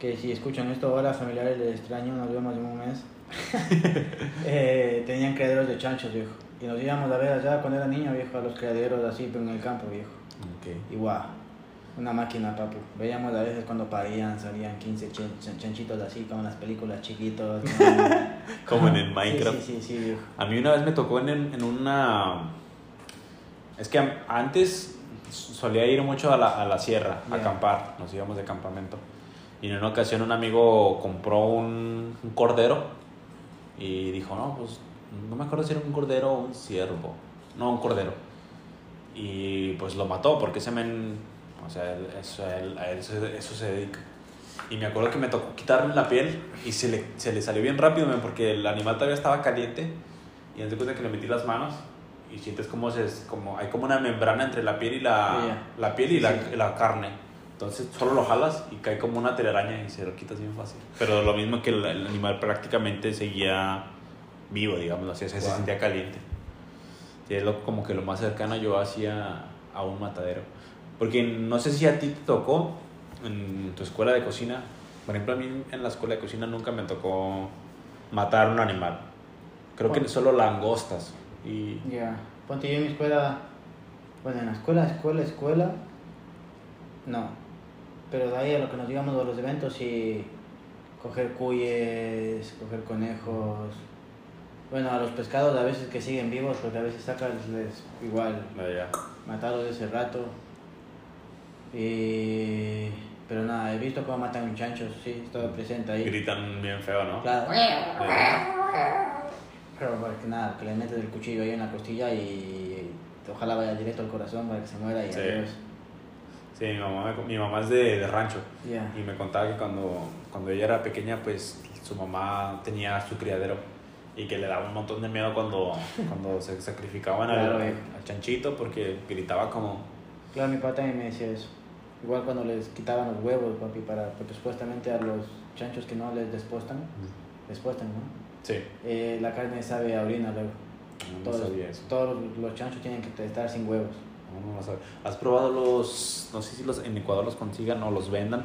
que si escuchan esto ahora, familiares les extraño, nos vemos en un mes. eh, tenían criaderos de chanchos, viejo. Y nos íbamos a ver allá cuando era niño, viejo, a los criaderos así pero en el campo, viejo. Ok. Y guau, una máquina, papu. Veíamos a veces cuando parían, salían 15 chan- chan- chanchitos así, como en las películas chiquitos. Como en el Minecraft. Sí, sí, sí, viejo. A mí una vez me tocó en, en una... Es que antes solía ir mucho a la, a la sierra, a Ya. acampar, nos íbamos de campamento. Y en una ocasión un amigo compró un, un cordero y dijo, no, pues no me acuerdo si era un cordero o un ciervo. No, un cordero. Y pues lo mató porque ese men, o sea, él- eso, a él- a él se- eso se dedica. Y me acuerdo que me tocó quitarle la piel y se le, se le salió bien rápido, men, porque el animal todavía estaba caliente. Y antes de que le metí las manos y sientes como, se, como hay como una membrana entre la piel y la, Ya. la, piel y la, Sí. la carne. Entonces solo lo jalas y cae como una telaraña y se lo quitas bien fácil. Pero lo mismo que el, el animal prácticamente seguía vivo, digamos, así, o sea, se Wow. sentía caliente. Y es lo, como que lo más cercano yo hacía a un matadero. Porque no sé si a ti te tocó en tu escuela de cocina. Por ejemplo, a mí en la escuela de cocina nunca me tocó matar un animal. Creo que solo langostas. Y Ya, ponte yo en mi escuela, bueno, en la escuela, escuela, escuela, no. Pero de ahí a lo que nos digamos a los eventos y coger cuyes, coger conejos. Bueno, a los pescados a veces que siguen vivos, porque a veces sacas les igual vaya. matarlos de ese rato. Y... Pero nada, he visto cómo matan un chancho, sí, estaba presente ahí. gritan bien feo, ¿no? Claro. Pero para que nada, que le metes el cuchillo ahí en la costilla y ojalá vaya directo al corazón para que se muera y Sí. adiós. Sí, mi mamá, mi mamá es de, de rancho. Ya. Y me contaba que cuando, cuando ella era pequeña, pues su mamá tenía su criadero y que le daba un montón de miedo cuando, cuando se sacrificaban al, Claro, al chanchito porque gritaba como... Claro, mi papá también me decía eso. Igual cuando les quitaban los huevos, papi, para, porque supuestamente a los chanchos que no les despostan, despuestan, ¿no? Sí, Eh, la carne sabe a orina luego. no, no Todos, sabía eso. todos los, los chanchos tienen que estar sin huevos. No, no lo sabía. ¿Has probado los, no sé si los en Ecuador los consigan o los vendan,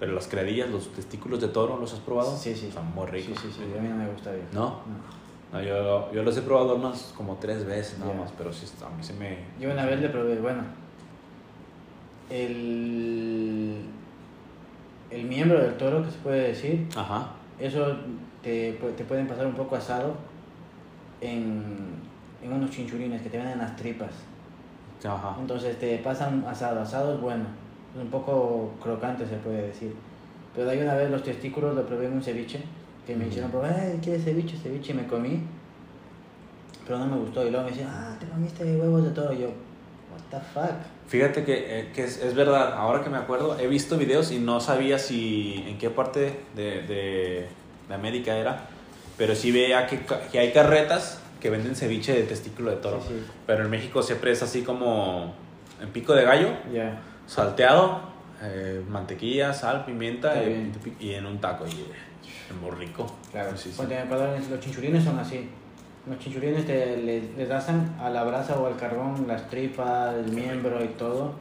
pero las criadillas, los testículos de toro, ¿los has probado? Sí, sí. Son muy ricos. Sí, sí, sí. A mí no me gusta, viejo. ¿No? No, yo, yo los he probado unos como tres veces nada más, pero sí, a mí se me... Yo una vez le probé, bueno, el, el miembro del toro, que se puede decir, Ajá. eso te, te pueden pasar un poco asado en, en unos chinchulines que te venden las tripas. Ajá. Entonces te pasan asado, asado es bueno, un poco crocante se puede decir. Pero de ahí una vez los testículos lo probé en un ceviche, que me hicieron probar, "Ay, ¿quieres ceviche? Ceviche, y me comí, pero no me gustó. Y luego me decían, ah, te comiste huevos de toro. Y yo, what the fuck. Fíjate que, eh, que es, es verdad, ahora que me acuerdo, he visto videos y no sabía si en qué parte de, de, de América era, pero sí veía que, que hay carretas que venden ceviche de testículo de toro. Sí, sí. Pero en México siempre es así como en pico de gallo, Ya. Salteado, eh, mantequilla, sal, pimienta y, y en un taco. Y eh, es muy rico. Claro, Sí, sí. Los chinchulines son así. Los chinchulines te, les, les asan a la brasa o al carbón las tripas, el miembro y todo.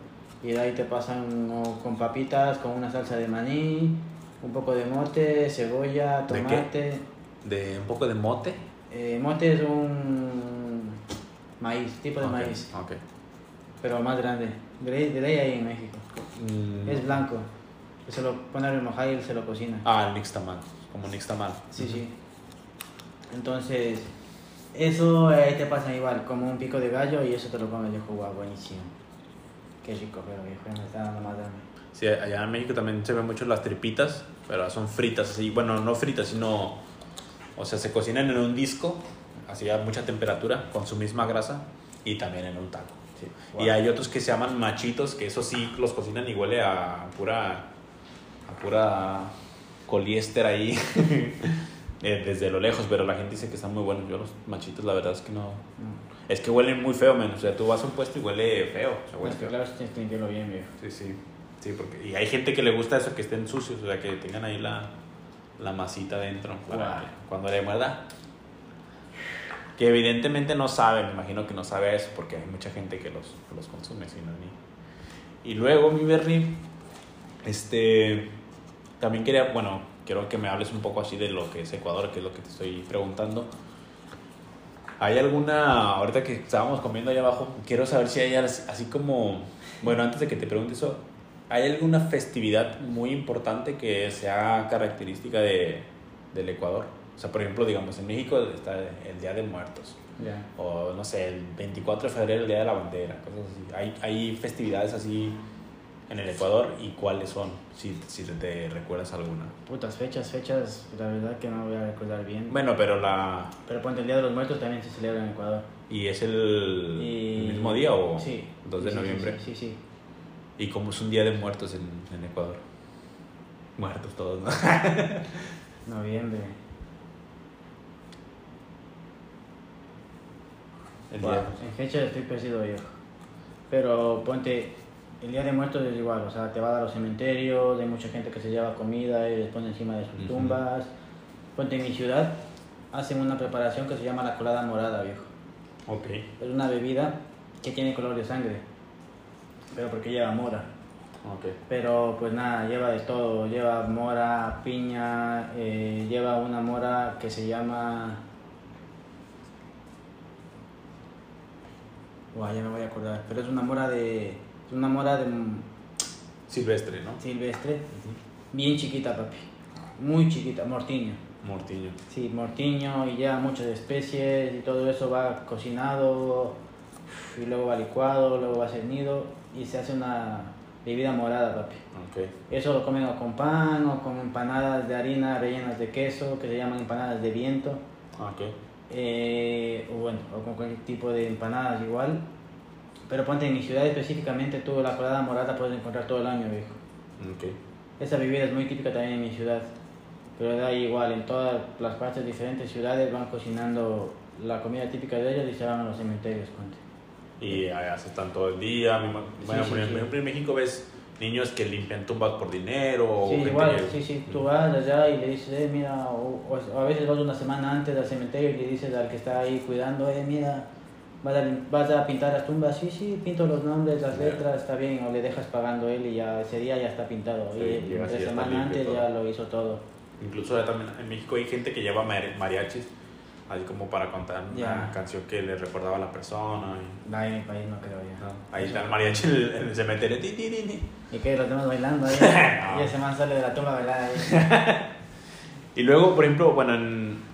Y de ahí te pasan con papitas, con una salsa de maní, un poco de mote, cebolla, ¿De qué? tomate. De un poco de mote. Eh, mote es un maíz, tipo de Ok, maíz, pero más grande. De de ley ahí en México. Mm, Es blanco. Se lo pone a remojar y se lo cocina. Ah, el nixtamal, como nixtamal. Sí, sí. Entonces, eso eh, te pasa igual, como un pico de gallo y eso te lo comes, viejo, guau, buenísimo. Qué rico, pero viejo, me está dando más. Sí, allá en México también se ven mucho las tripitas, pero son fritas así. Bueno, no fritas, sino. O sea, se cocinan en un disco, así a mucha temperatura, con su misma grasa, y también en un taco. Sí. Y hay otros que se llaman machitos, que eso sí los cocinan y huele a pura. a pura coliéster ahí. eh, desde lo lejos, pero la gente dice que están muy buenos. Yo los machitos, la verdad es que no. No. Es que huelen muy feo, menos. O sea, tú vas a un puesto y huele feo. O sea, huele Es que feo. claro, sí tienes que limpiarlo bien, viejo. Sí, sí. Sí, porque. Y hay gente que le gusta eso, que estén sucios, o sea, que tengan ahí la, la masita dentro para que cuando le muerda. Que evidentemente no sabe, me imagino que no sabe eso, porque hay mucha gente que los, que los consume, si no es ni. Y luego, mi Bernie, este. También quería, bueno, quiero que me hables un poco así de lo que es Ecuador, que es lo que te estoy preguntando. ¿Hay alguna, ahorita que estábamos comiendo allá abajo, quiero saber si hay así como, bueno, antes de que te pregunte eso, ¿hay alguna festividad muy importante que sea característica de, del Ecuador? O sea, por ejemplo, digamos, en México está el Día de Muertos. O no sé, el 24 de febrero, el Día de la Bandera, cosas así. Hay, hay festividades así en el Ecuador y cuáles son, si, si te recuerdas alguna. Putas fechas, fechas, la verdad que no voy a recordar bien. Bueno, pero la... Pero ponte el Día de los Muertos también se celebra en Ecuador. ¿Y es el, mismo día o sí, 2 de noviembre? Sí, sí, ¿Y cómo es un Día de Muertos en, en Ecuador? Muertos todos, ¿no? Noviembre. El día. En fecha estoy perdido yo. Pero ponte, el Día de Muertos es igual, o sea, te va a los cementerios, hay mucha gente que se lleva comida y les pone encima de sus tumbas. Ponte en mi ciudad, hacen una preparación que se llama la colada morada, viejo. Ok. Es una bebida que tiene color de sangre, pero porque lleva mora. Okay. Pero pues nada, lleva de todo, lleva mora, piña, eh, lleva una mora que se llama Guau, ya me voy a acordar. Pero es una mora de. Es una mora de. Silvestre, ¿no? Silvestre. Bien chiquita, papi. Muy chiquita, mortiño. Mortiño. Sí, mortiño y lleva muchas especies y todo eso va cocinado y luego va licuado, luego va cernido y se hace una bebida morada, papi. Okay. Eso lo comen con pan o con empanadas de harina rellenas de queso que se llaman empanadas de viento. Okay eh, o bueno, o con cualquier tipo de empanadas igual. Pero ponte en mi ciudad específicamente, tú la colada morada puedes encontrar todo el año, viejo. Okay. Esa bebida es muy típica también en mi ciudad. Pero da igual, en todas las partes, diferentes ciudades van cocinando la comida típica de ellos y se van a los cementerios, ponte. Y se están todo el día. Bueno, por ejemplo, en México ves niños que limpian tumbas por dinero. Sí, igual, sí, sí, tú vas allá y le dices, eh, mira, o, a veces vas una semana antes del cementerio y le dices al que está ahí cuidando, eh, mira, vas a, vas a pintar las tumbas, sí, sí, pinto los nombres, las letras, está bien, o le dejas pagando él y ya ese día ya está pintado. y una semana antes ya lo hizo todo. Incluso también en México hay gente que lleva mariachis ahí como para contar una canción que le recordaba a la persona. Y... en mi país no creo ya. ahí está el mariachi en el, cementerio. ¿Y qué? Lo tenemos bailando ahí. Y ese man sale de la tumba a bailar ahí. y luego, por ejemplo, bueno,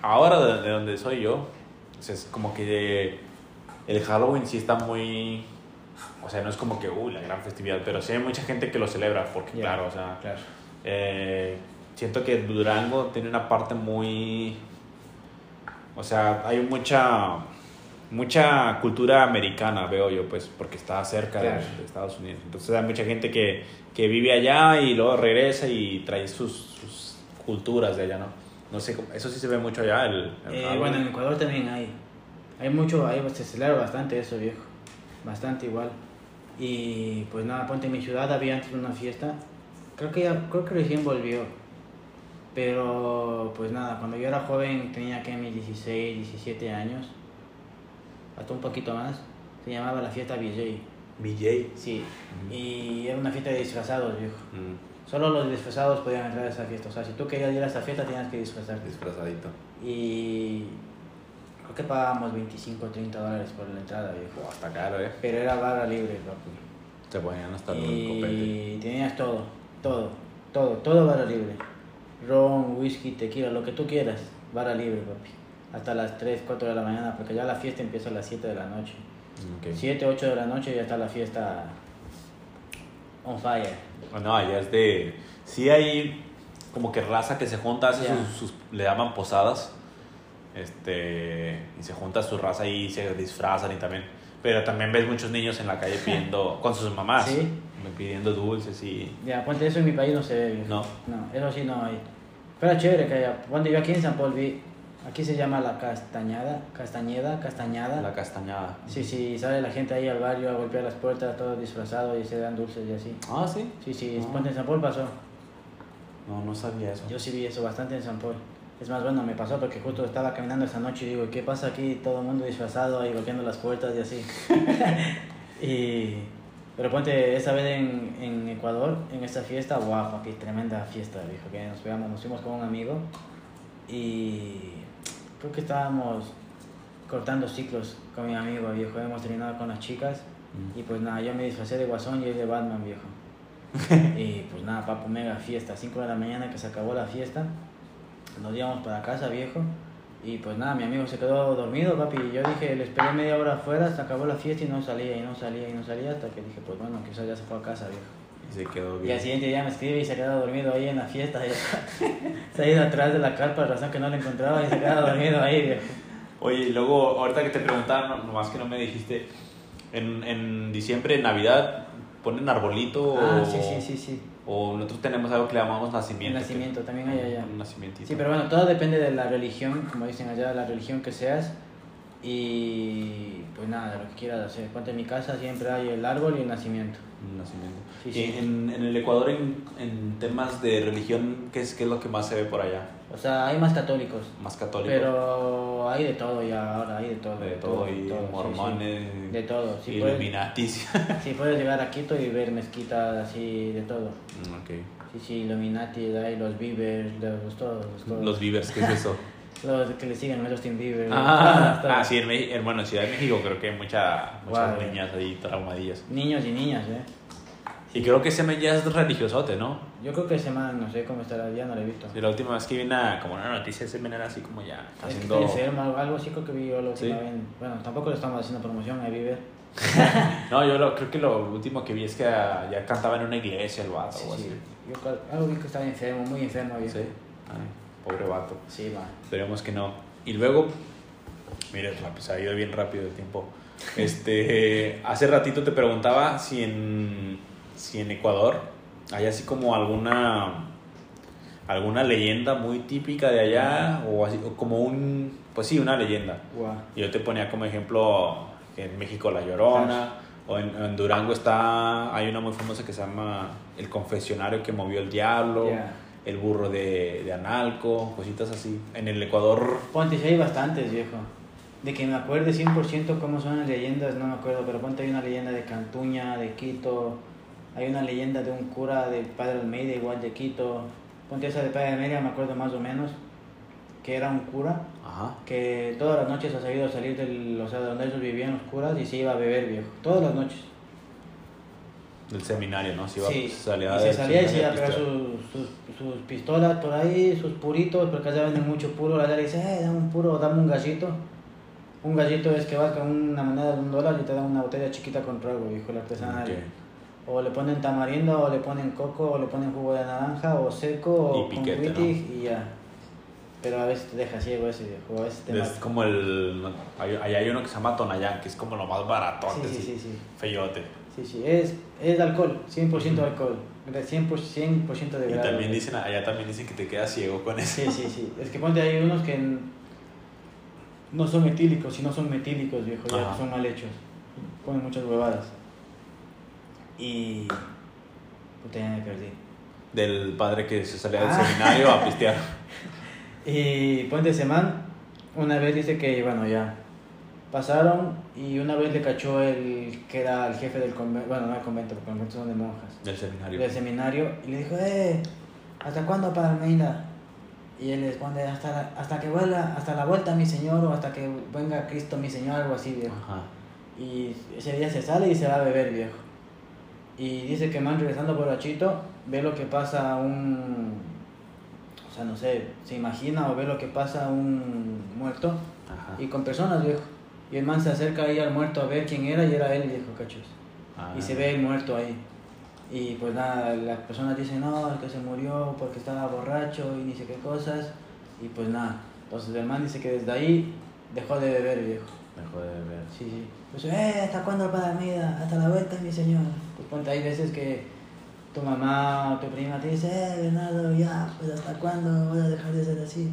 ahora de, donde soy yo, es como que el Halloween sí está muy... O sea, no es como que, uy, la gran festividad, pero sí hay mucha gente que lo celebra, porque claro, o sea, claro. Eh, siento que Durango tiene una parte muy o sea, hay mucha mucha cultura americana, veo yo, pues, porque está cerca de, Estados Unidos. Entonces hay mucha gente que, que, vive allá y luego regresa y trae sus, sus, culturas de allá, ¿no? No sé, eso sí se ve mucho allá. El, eh, bueno, en Ecuador también hay. Hay mucho, ahí se celebra bastante eso, viejo. Bastante igual. Y pues nada, ponte en mi ciudad había antes una fiesta. Creo que ya, creo que recién volvió pero pues nada, cuando yo era joven tenía que mis 16, 17 años, hasta un poquito más, se llamaba la fiesta BJ. BJ. Sí, y era una fiesta de disfrazados, viejo. Solo los disfrazados podían entrar a esa fiesta. O sea, si tú querías ir a esa fiesta tenías que disfrazarte. Disfrazadito. Y creo que pagábamos 25 o 30 dólares por la entrada, viejo. hasta caro, ¿eh? Pero era barra libre, papi. Te ponían hasta el Y tenías todo, todo, todo, todo barra libre ron, whisky, tequila, lo que tú quieras, vara libre, papi. Hasta las 3, 4 de la mañana, porque ya la fiesta empieza a las 7 de la noche. 7, 8 de la noche ya está la fiesta on fire. Bueno, allá es de... Sí hay como que raza que se junta, sus, le llaman posadas. Este, y se junta su raza y se disfrazan y también... Pero también ves muchos niños en la calle pidiendo, con sus mamás. ¿Sí? Pidiendo dulces y... Ya, ponte eso en mi país no se ve. No. No, eso sí no hay. Pero chévere que haya. Cuando yo aquí en San Paul vi, aquí se llama la castañada, castañeda, castañada. La castañada. Sí, sí, sale la gente ahí al barrio a golpear las puertas, todo disfrazado y se dan dulces y así. Ah, sí. Sí, sí, ah. ponte en San Paul pasó. No, no sabía eso. Yo sí vi eso bastante en San Paul. Es más, bueno, me pasó porque justo estaba caminando esa noche y digo, ¿qué pasa aquí? Todo el mundo disfrazado ahí golpeando las puertas y así. y Pero ponte, esa vez en, en Ecuador, en esta fiesta, guau, papi, tremenda fiesta, viejo, que nos pegamos, nos fuimos con un amigo y creo que estábamos cortando ciclos con mi amigo, viejo, hemos terminado con las chicas y pues nada, yo me disfracé de Guasón y él de Batman, viejo. y pues nada, papo, mega fiesta, 5 de la mañana que se acabó la fiesta, nos íbamos para casa, viejo. Y pues nada, mi amigo se quedó dormido, papi. Y yo dije, le esperé media hora afuera, se acabó la fiesta y no salía, y no salía, y no salía, hasta que dije, pues bueno, quizás ya se fue a casa, viejo. Y se quedó Y bien. al siguiente día me escribe y se quedó dormido ahí en la fiesta. y- se ha ido atrás de la carpa, razón que no lo encontraba, y se quedó dormido ahí, viejo. Oye, y luego, ahorita que te preguntaba, no- nomás que no me dijiste, en, en diciembre, en Navidad, ponen arbolito Ah, o, sí, sí, sí, sí. O nosotros tenemos algo que le llamamos El nacimiento. que- nacimiento también hay allá. Un nacimientito. Sí, pero bueno, todo depende de la religión, como dicen allá, la religión que seas. Y pues nada, de lo que quieras hacer. Ponte en mi casa siempre hay el árbol y el nacimiento. Un nacimiento. Sí, Y sí. En, en el Ecuador, en, en temas de religión, ¿qué es, ¿qué es lo que más se ve por allá? O sea, hay más católicos. Más católico. Pero hay de todo ya, ahora hay de todo. de todo, y todo, sí, mormones, sí. De todo. Si puedes, Illuminatis. si puedes llegar a Quito y ver mezquitas así, de todo. Mm, ok. Sí, sí, Illuminati, hay los Bieber, los todos. Los, todos. Los Beavers, ¿qué es eso? Los que le siguen, los Justin Bieber. ah, ah, sí, en, bueno, en Ciudad de México creo que hay mucha, muchas Guau. niñas ahí traumadillas. Niños y niñas, ¿eh? Y creo que ese men ya es religiosote, ¿no? Yo creo que ese man, no sé cómo estará, ya no lo he visto. Sí, la última vez que vi una, como una noticia, ese men era así como ya Es que haciendo... enfermo, algo- algo así creo que vi yo la última Sí. vez. Bueno, tampoco le estamos haciendo promoción a Bieber. No, yo lo- creo que lo último que vi es que ah, ya cantaba en una iglesia el vato Sí, o sí. así. Yo cal- algo vi que estaba enfermo, muy enfermo, viejo. Sí. Ay, pobre vato. Sí, va. Esperemos que no. Y luego, mire, rápido, se ha ido bien rápido el tiempo. Este, hace ratito te preguntaba si en, si en Ecuador hay así como alguna alguna leyenda muy típica de allá o así o como un pues sí una leyenda. Guau. Yo te ponía como ejemplo que en México la Llorona o en, en Durango está hay una muy famosa que se llama el confesionario que movió el diablo, Ya. el burro de, de Analco, cositas así. En el Ecuador Ponte, sí hay bastantes, viejo. De que me acuerde 100% cómo son las leyendas, no me acuerdo, pero ponte hay una leyenda de Cantuña, de Quito, hay una leyenda de un cura del Padre Almeida, igual de Quito. Ponte esa de Padre Almeida, me acuerdo más o menos, que era un cura Ajá. que todas las noches ha sabido salir del, o sea, de donde ellos vivían los curas y se iba a beber, viejo. Todas las noches. Del seminario, ¿no? Se iba, Sí, salía y se salía y se iba a pegar sus, sus, sus pistolas por ahí, sus puritos, porque allá venden mucho puro. La le dice, eh, dame un puro, dame un gallito. Un gallito es que va con una moneda de un dólar y te dan una botella chiquita con trago, viejo, el artesanal. Ok. O le ponen tamarindo, o le ponen coco, o le ponen jugo de naranja, o seco, o Y piquete, con Wittig, y ya. Pero a veces te deja ciego ese viejo, a veces te Es mata. como el. hay- hay uno que se llama Tonayán, que es como lo más baratote, Sí, sí, sí, sí. feyote. Sí, sí, es, es de alcohol, 100% de alcohol, 100%, 100 de Y grado. también dicen, allá también dicen que te quedas ciego con eso. Sí, sí, sí. Es que ponte, hay unos que no son etílicos, sino son metílicos, viejo, ya Ajá. son mal hechos. Ponen muchas huevadas. Y. Puta, ya me perdí. Del padre que se salía del Ah. seminario a pistear. Y Puente Semán, una vez dice que, bueno, ya. Pasaron y una vez le cachó el que era el jefe del convento, bueno, no el convento, porque conventos son de monjas. Del seminario. del seminario y le dijo, eh, ¿hasta cuándo para Almeida? Y él le responde, hasta, la- hasta que vuelva, hasta la vuelta mi señor o hasta que venga Cristo mi señor, algo así, viejo. Ajá. Y ese día se sale y se va a beber, viejo. Y dice que man regresando borrachito, ve lo que pasa a un... O sea, no sé, se imagina o ve lo que pasa a un muerto Ajá. y con personas, viejo. Y el man se acerca ahí al muerto a ver quién era y era él, viejo, cachos Ah. y se ve el muerto ahí. Y pues nada, las personas dicen, no, es que se murió porque estaba borracho y ni sé qué cosas. Y pues nada, entonces el man dice que desde ahí dejó de beber, viejo. Dejó de beber. Sí, sí. Pues, eh, ¿hasta cuándo el padre Mida? Hasta la vuelta, mi señor. Pues ponte, hay veces que tu mamá o tu prima te dice, eh, Bernardo, ya, pues ¿hasta cuándo voy a dejar de ser así?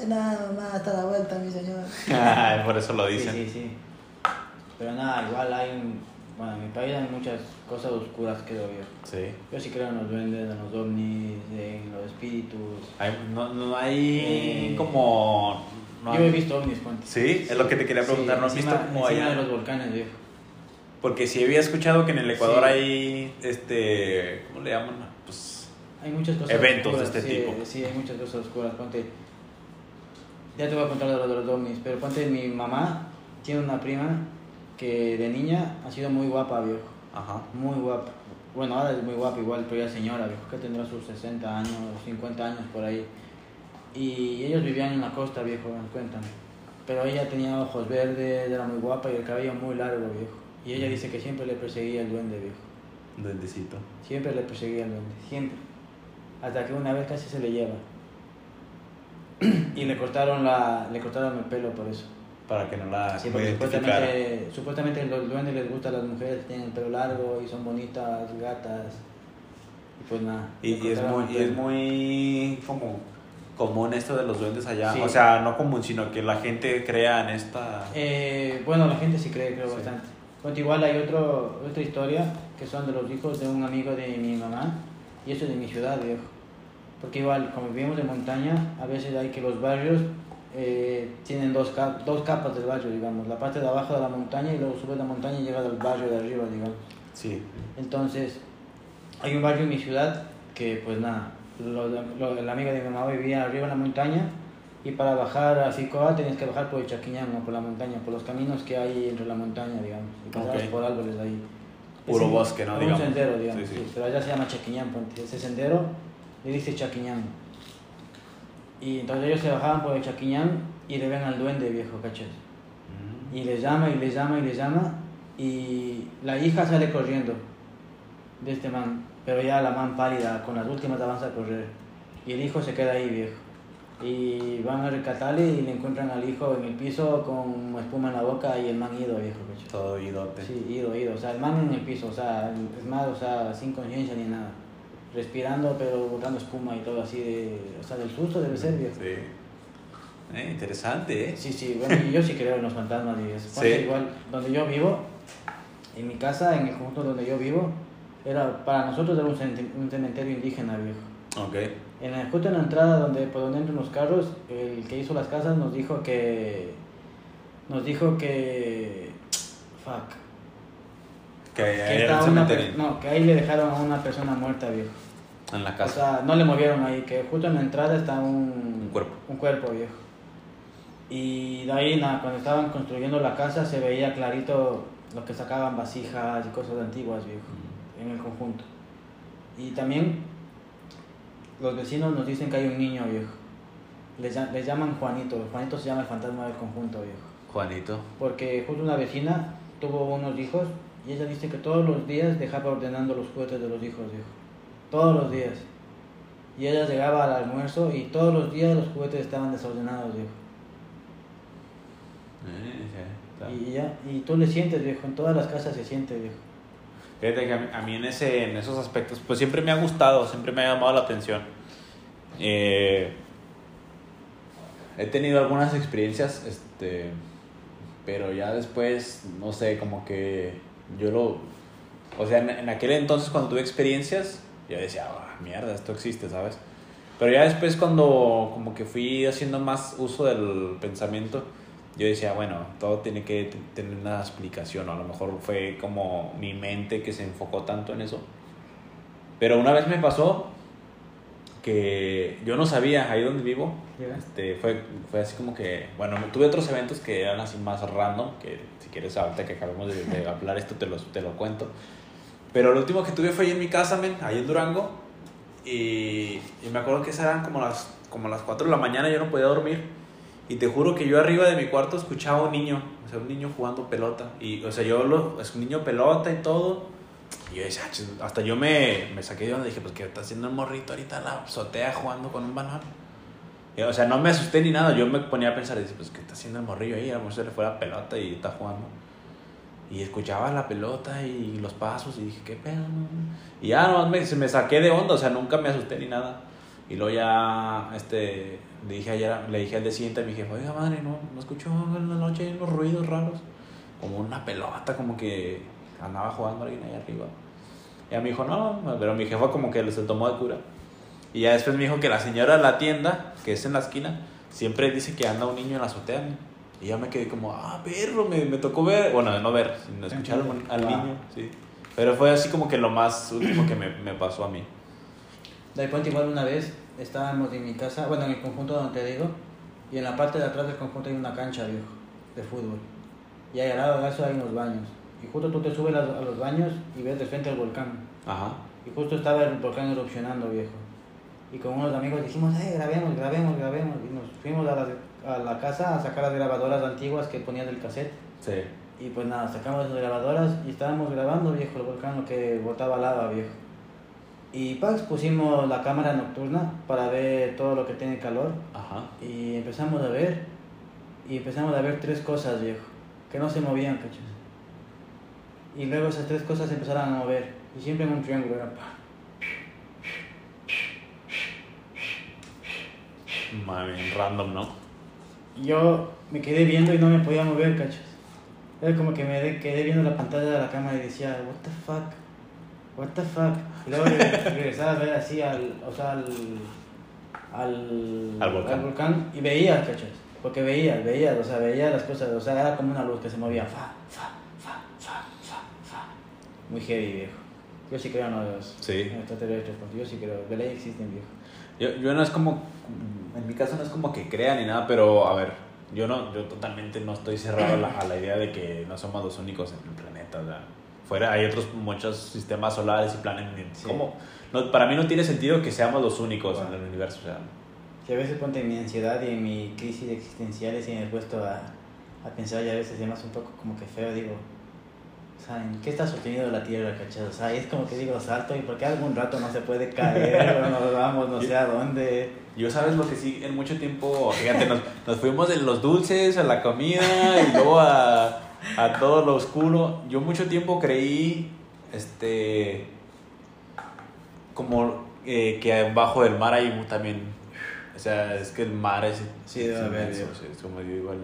Eh, nada, mamá, hasta la vuelta, mi señor. Por eso lo Sí, dicen. sí, sí. Pero nada, igual hay un... Bueno, en mi país hay muchas cosas oscuras, creo yo. Sí. Yo sí creo en los duendes, en los ovnis, en los espíritus. Hay- no, no hay Eh, como. No Yo he visto ovnis, ponte. Sí, es lo que te quería preguntar. ¿No has encima, visto como allá? de los volcanes, viejo. Porque sí había escuchado que en el Ecuador Sí. hay, este, ¿cómo le llaman? Pues, Hay muchas cosas Eventos de este sí, tipo. Sí, hay muchas cosas oscuras. Ponte, ya te voy a contar de lo de los domis, pero ponte, mi mamá tiene una prima que de niña ha sido muy guapa, viejo. ajá. Muy guapa. Bueno, ahora es muy guapa igual, pero ya es señora, viejo, que tendrá sus 60 años, 50 años por ahí. Y ellos vivían en la costa, viejo, me cuentan. Pero ella tenía ojos verdes, era muy guapa y el cabello muy largo, viejo. Y ella dice que siempre le perseguía el duende, viejo. Duendecito. Siempre le perseguía el duende, siempre. Hasta que una vez casi se le lleva. y le cortaron, la, le cortaron el pelo por eso. Para que no la Sí, porque supuestamente, supuestamente los duendes les gusta a las mujeres que tienen el pelo largo y son bonitas, gatas. Y pues nada. Y, es muy, y es muy como común esto de los duendes allá. Sí. O sea, no común, sino que la gente crea en esta... Eh, bueno, la gente sí cree, creo Sí. bastante. Bueno, igual hay otro, otra historia que son de los hijos de un amigo de mi mamá y eso es de mi ciudad, viejo. Porque igual, como vivimos en montaña, a veces hay que los barrios eh, tienen dos, cap- dos capas del barrio, digamos. La parte de abajo de la montaña y luego subes la montaña y llegas al barrio de arriba, digamos. Sí. Entonces, hay un barrio en mi ciudad que, pues nada, lo, lo- el amigo de mi mamá vivía arriba en la montaña y para bajar a Ficoa tenías que bajar por el Chaquiñán, no por la montaña, por los caminos que hay entre la montaña, digamos, y pasabas por árboles ahí. Puro bosque, ¿no? Un Digamos. sendero, digamos, Sí, sí. sí, pero allá se llama Chaquiñán, ese sendero le dice Chaquiñán. Y entonces ellos se bajaban por el Chaquiñán y le ven al duende viejo, ¿cachas? Mm. Y le llama y le llama y le llama y la hija sale corriendo de este man, pero ya la man pálida, con las últimas avanza a correr. Y el hijo se queda ahí viejo. Y van a rescatarle y le encuentran al hijo en el piso con espuma en la boca y el man ido viejo. ¿cachai? Todo idote. Sí, ido, ido. O sea, el man en el piso, o sea, es más, o sea, sin conciencia ni nada. Respirando, pero botando espuma y todo así de... O sea, del susto debe ser, viejo. Sí. Eh, interesante, ¿eh? Sí, sí, bueno, yo sí creo en los fantasmas y eso. Sí. Igual, donde yo vivo, en mi casa, en el conjunto donde yo vivo, era, para nosotros era un, un cementerio indígena, viejo. Ok. En la, justo en la entrada donde, por donde entran los carros, el que hizo las casas nos dijo que... Nos dijo que... Fuck. Que Que, ahí era una no, que ahí le dejaron a una persona muerta, viejo. En la O casa. sea, no le movieron ahí, que justo en la entrada está un, Un cuerpo. Un cuerpo viejo. Y de ahí, nada, cuando estaban construyendo la casa se veía clarito lo que sacaban vasijas y cosas antiguas, viejo, en el conjunto. Y también los vecinos nos dicen que hay un niño, viejo. Les, les llaman Juanito. Juanito se llama el fantasma del conjunto, viejo. Juanito. Porque justo una vecina tuvo unos hijos y ella dice que todos los días dejaba ordenando los juguetes de los hijos, viejo. Todos los días. Y ella llegaba al almuerzo y todos los días los juguetes estaban desordenados, viejo. Eh. Y, ya, y tú le sientes, viejo. En todas las casas se siente, viejo. Fíjate que a mí, en, ese, en esos aspectos, pues siempre me ha gustado, siempre me ha llamado la atención. Eh, he tenido algunas experiencias, este, pero ya después, no sé, como que yo lo... O sea, en, aquel entonces cuando tuve experiencias, yo decía, "Ah, mierda, esto existe, ¿sabes? Pero ya después cuando como que fui haciendo más uso del pensamiento, yo decía, bueno, todo tiene que tener una explicación, o a lo mejor fue como mi mente que se enfocó tanto en eso. Pero una vez me pasó que yo no sabía, ahí donde vivo, este, fue, fue así como que, bueno, tuve otros eventos que eran así más random, que si quieres ahorita que acabamos de, de hablar esto te, los, te lo cuento. Pero lo último que tuve fue ahí en mi casa, men, ahí en Durango, y, y me acuerdo que esas eran como las, como las 4 de la mañana, yo no podía dormir. Y te juro que yo arriba de mi cuarto escuchaba un niño, o sea, un niño jugando pelota. Y, o sea, yo lo, es un niño pelota y todo. Y yo decía, "Ah, chis", hasta yo me, me saqué de onda dije, pues, ¿qué está haciendo el morrito ahorita la azotea jugando con un banano? O sea, no me asusté ni nada, yo me ponía a pensar, y dije, pues, ¿qué está haciendo el morrillo ahí? A lo mejor se le fue la pelota y está jugando. Y escuchaba la pelota y los pasos y dije, ¿qué pedo? no?". Y ya nomás me, me saqué de onda, o sea, nunca me asusté ni nada. Y luego ya, este, le dije ayer, le dije al día siguiente a mi jefe, oiga madre, ¿no, no escuchó en la noche unos ruidos raros? Como una pelota, como que andaba jugando alguien ahí arriba. Y me dijo, no, pero mi jefa como que se tomó de cura. Y ya después me dijo que la señora de la tienda, que es en la esquina, siempre dice que anda un niño en la azotea. Y ya me quedé como, ah, perro, me, me tocó ver, bueno, no ver, sino escuchar al, Wow. niño, sí. Pero fue así como que lo más último que me, me pasó a mí. De igual una vez estábamos en mi casa, bueno, en el conjunto donde te digo, y en la parte de atrás del conjunto hay una cancha, viejo, de fútbol. Y ahí al lado de eso hay unos baños. Y justo tú te subes a los baños y ves de frente el volcán. Ajá. Y justo estaba el volcán erupcionando, viejo. Y con unos amigos dijimos, eh, grabemos, grabemos, grabemos. Y nos fuimos a la, a la casa a sacar las grabadoras antiguas que ponían del cassette. Sí. Y pues nada, sacamos las grabadoras y estábamos grabando, viejo, el volcán lo que botaba lava, viejo. Y Pax pusimos la cámara nocturna para ver todo lo que tiene calor. Ajá. Y empezamos a ver. Y empezamos a ver tres cosas, viejo. Que no se movían, cachas. Y luego esas tres cosas se empezaron a mover. Y siempre en un triángulo era pa. Mami, random, ¿no? Yo me quedé viendo y no me podía mover, cachas. Era como que me quedé viendo la pantalla de la cámara y decía, what the fuck, what the fuck. Y luego re- regresaba a ver así al, o sea, al, al, Al volcán. volcán y veía, cachas. Porque veía, veía, o sea, veía las cosas, o sea, era como una luz que se movía, fa, fa, fa, fa, fa, fa. Muy heavy, viejo. Yo sí creo en los Sí. extraterrestres, porque yo sí creo, de ley existen, viejo. Yo, yo no es como, en mi caso no es como que crea ni nada, pero a ver, yo no, yo totalmente no estoy cerrado a la, a la idea de que no somos los únicos en el planeta, o sea, fuera hay otros muchos sistemas solares y planetas, Sí. ¿cómo? No, para mí no tiene sentido que seamos los únicos Bueno. en el universo, o sea, Si a veces ponte en mi ansiedad y en mi crisis existenciales y me he puesto a, a pensar y a veces hace un poco como que feo, digo, o sea, ¿en qué está sostenido la tierra, cachado? O sea, es como que digo, salto y porque algún rato no se puede caer, o nos vamos no sé a dónde. yo sabes lo que sí, en mucho tiempo, fíjate, nos, nos fuimos de los dulces a la comida y luego a, a todo lo oscuro, yo mucho tiempo creí, este, como eh, que abajo del mar hay también, o sea, es que el mar es, Sí, es inmenso, Dios. sí, es como yo igual,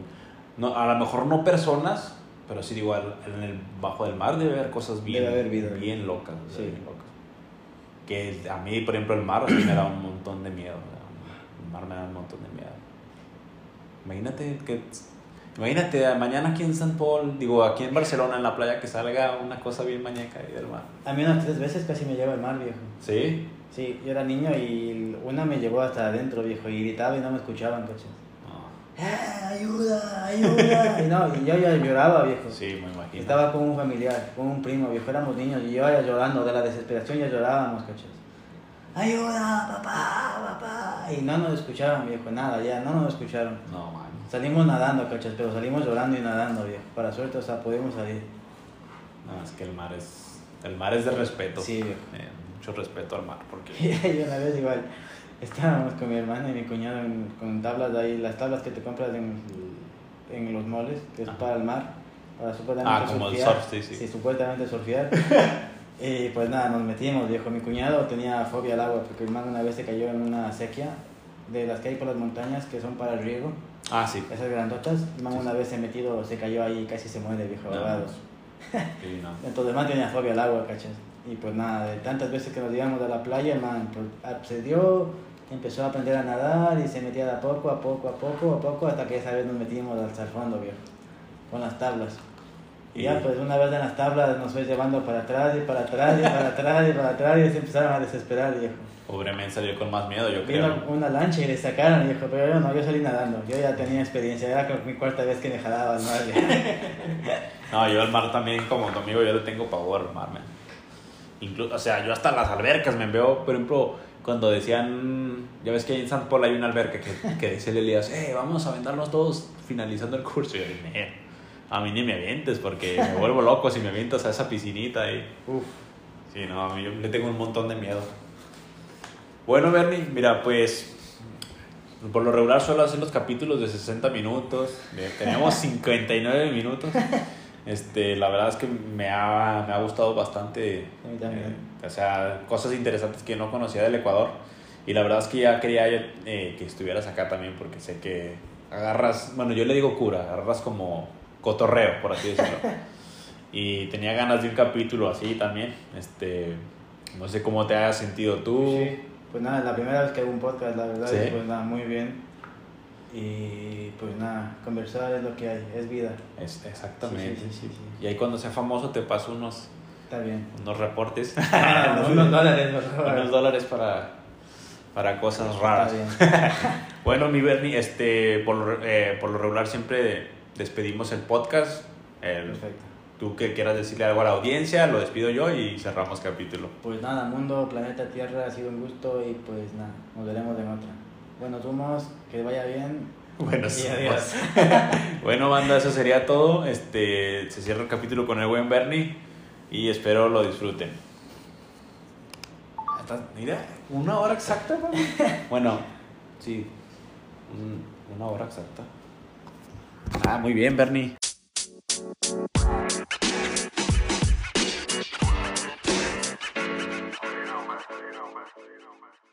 no, a lo mejor no personas, pero sí igual en el bajo del mar debe haber cosas bien, Debe haber vida. bien locas, o sea, Sí. bien locas. Que a mí, por ejemplo, el mar me da un montón de miedo. o sea, El mar me da un montón de miedo. Imagínate que. Imagínate mañana aquí en San Paul, digo aquí en Barcelona, en la playa, que salga una cosa bien mañeca ahí del mar. A mí unas tres veces casi me lleva el mar, viejo. ¿Sí? Sí, yo era niño y una me llevó hasta adentro, viejo, y gritaba y no me escuchaban, cachas. No. ¡Eh, ayuda, ayuda! Y no, y yo ya lloraba, viejo. Sí, me imagino. Estaba con un familiar, con un primo, viejo, éramos niños y yo ya llorando, de la desesperación ya llorábamos, cachas. ¡Ayuda, papá, papá! Y no nos escuchaban, viejo, nada, ya, no nos escucharon. No, man. Salimos nadando, cachas, pero salimos llorando y nadando, viejo. Para suerte, o sea, pudimos salir. No, es que el mar es. El mar es de respeto. Sí, viejo. Eh, mucho respeto al mar, porque. Y una vez igual, estábamos con mi hermana y mi cuñado en- con tablas de ahí, las tablas que te compras en, en los moles, que es Ajá. para el mar, para supuestamente Ah, como el surfear. surf, sí, sí. supuestamente surfear. y pues nada, nos metimos, viejo. Mi cuñado tenía fobia al agua porque mi hermano una vez se cayó en una sequía de las que hay por las montañas que son para el riego, Ah, sí. esas grandotas. Mamá Sí, una sí. vez se metido, se cayó ahí y casi se muere, viejo, No. ahogado. Sí, no. Entonces man tenía fobia al agua, ¿cachas? Y pues nada, de tantas veces que nos íbamos a la playa, man pues, accedió, empezó a aprender a nadar y se metía de a poco, a poco, a poco, a poco, hasta que esa vez nos metimos el fondo, viejo, con las tablas. Y Y- ya pues una vez en las tablas nos fue llevando para atrás y para atrás y para atrás y para atrás y se empezaron a desesperar, viejo. Men salió con más miedo, yo creo. Vino una lancha y le sacaron, viejo, pero yo no, yo salí nadando, yo ya tenía experiencia, era que mi cuarta vez que me jalaba al mar, viejo. No, yo al mar también, como tu amigo, yo le tengo pavor al mar, man. Incluso, o sea, yo hasta las albercas me veo, por ejemplo, cuando decían, ya ves que en San Paul hay una alberca que, que dice el Elías, eh, vamos a aventarnos todos finalizando el curso. Y yo dije, "Nee, a mí ni me avientes porque me vuelvo loco si me avientas a esa piscinita y... Uf. Sí, no, a mí yo le tengo un montón de miedo. Bueno, Bernie, mira, pues por lo regular suelo hacer los capítulos de 60 minutos. Tenemos 59 minutos. Este, la verdad es que me ha, me ha gustado bastante. A mí también. eh, o sea, cosas interesantes que no conocía del Ecuador. Y la verdad es que ya quería eh, que estuvieras acá también porque sé que agarras, bueno, yo le digo cura, agarras como cotorreo, por así decirlo. y tenía ganas de un capítulo así también. Este, no sé cómo te hayas sentido tú. Sí, pues nada, la primera vez que hago un podcast, la verdad, Sí. y pues nada, muy bien. Y pues nada, conversar es lo que hay, es vida. Es, exactamente. Sí, sí, Y ahí cuando sea famoso te paso unos, Está bien. unos reportes. unos dólares, por favor. unos dólares para, para cosas raras. Bueno, mi Bernie, este, por, lo, eh, por lo regular siempre despedimos el podcast. El- Perfecto. Tú que quieras decirle algo a la audiencia, lo despido yo y cerramos capítulo. Pues nada, mundo, planeta Tierra, ha sido un gusto y pues nada, nos veremos en otra. Buenos humos, que vaya bien. Bueno, Y adiós. bueno, banda, eso sería todo. Este, se cierra el capítulo con el buen Bernie y espero lo disfruten. Hasta- Mira, una hora exacta? Bueno, sí, un- una hora exacta. Ah, muy bien, Bernie. You know, man. You.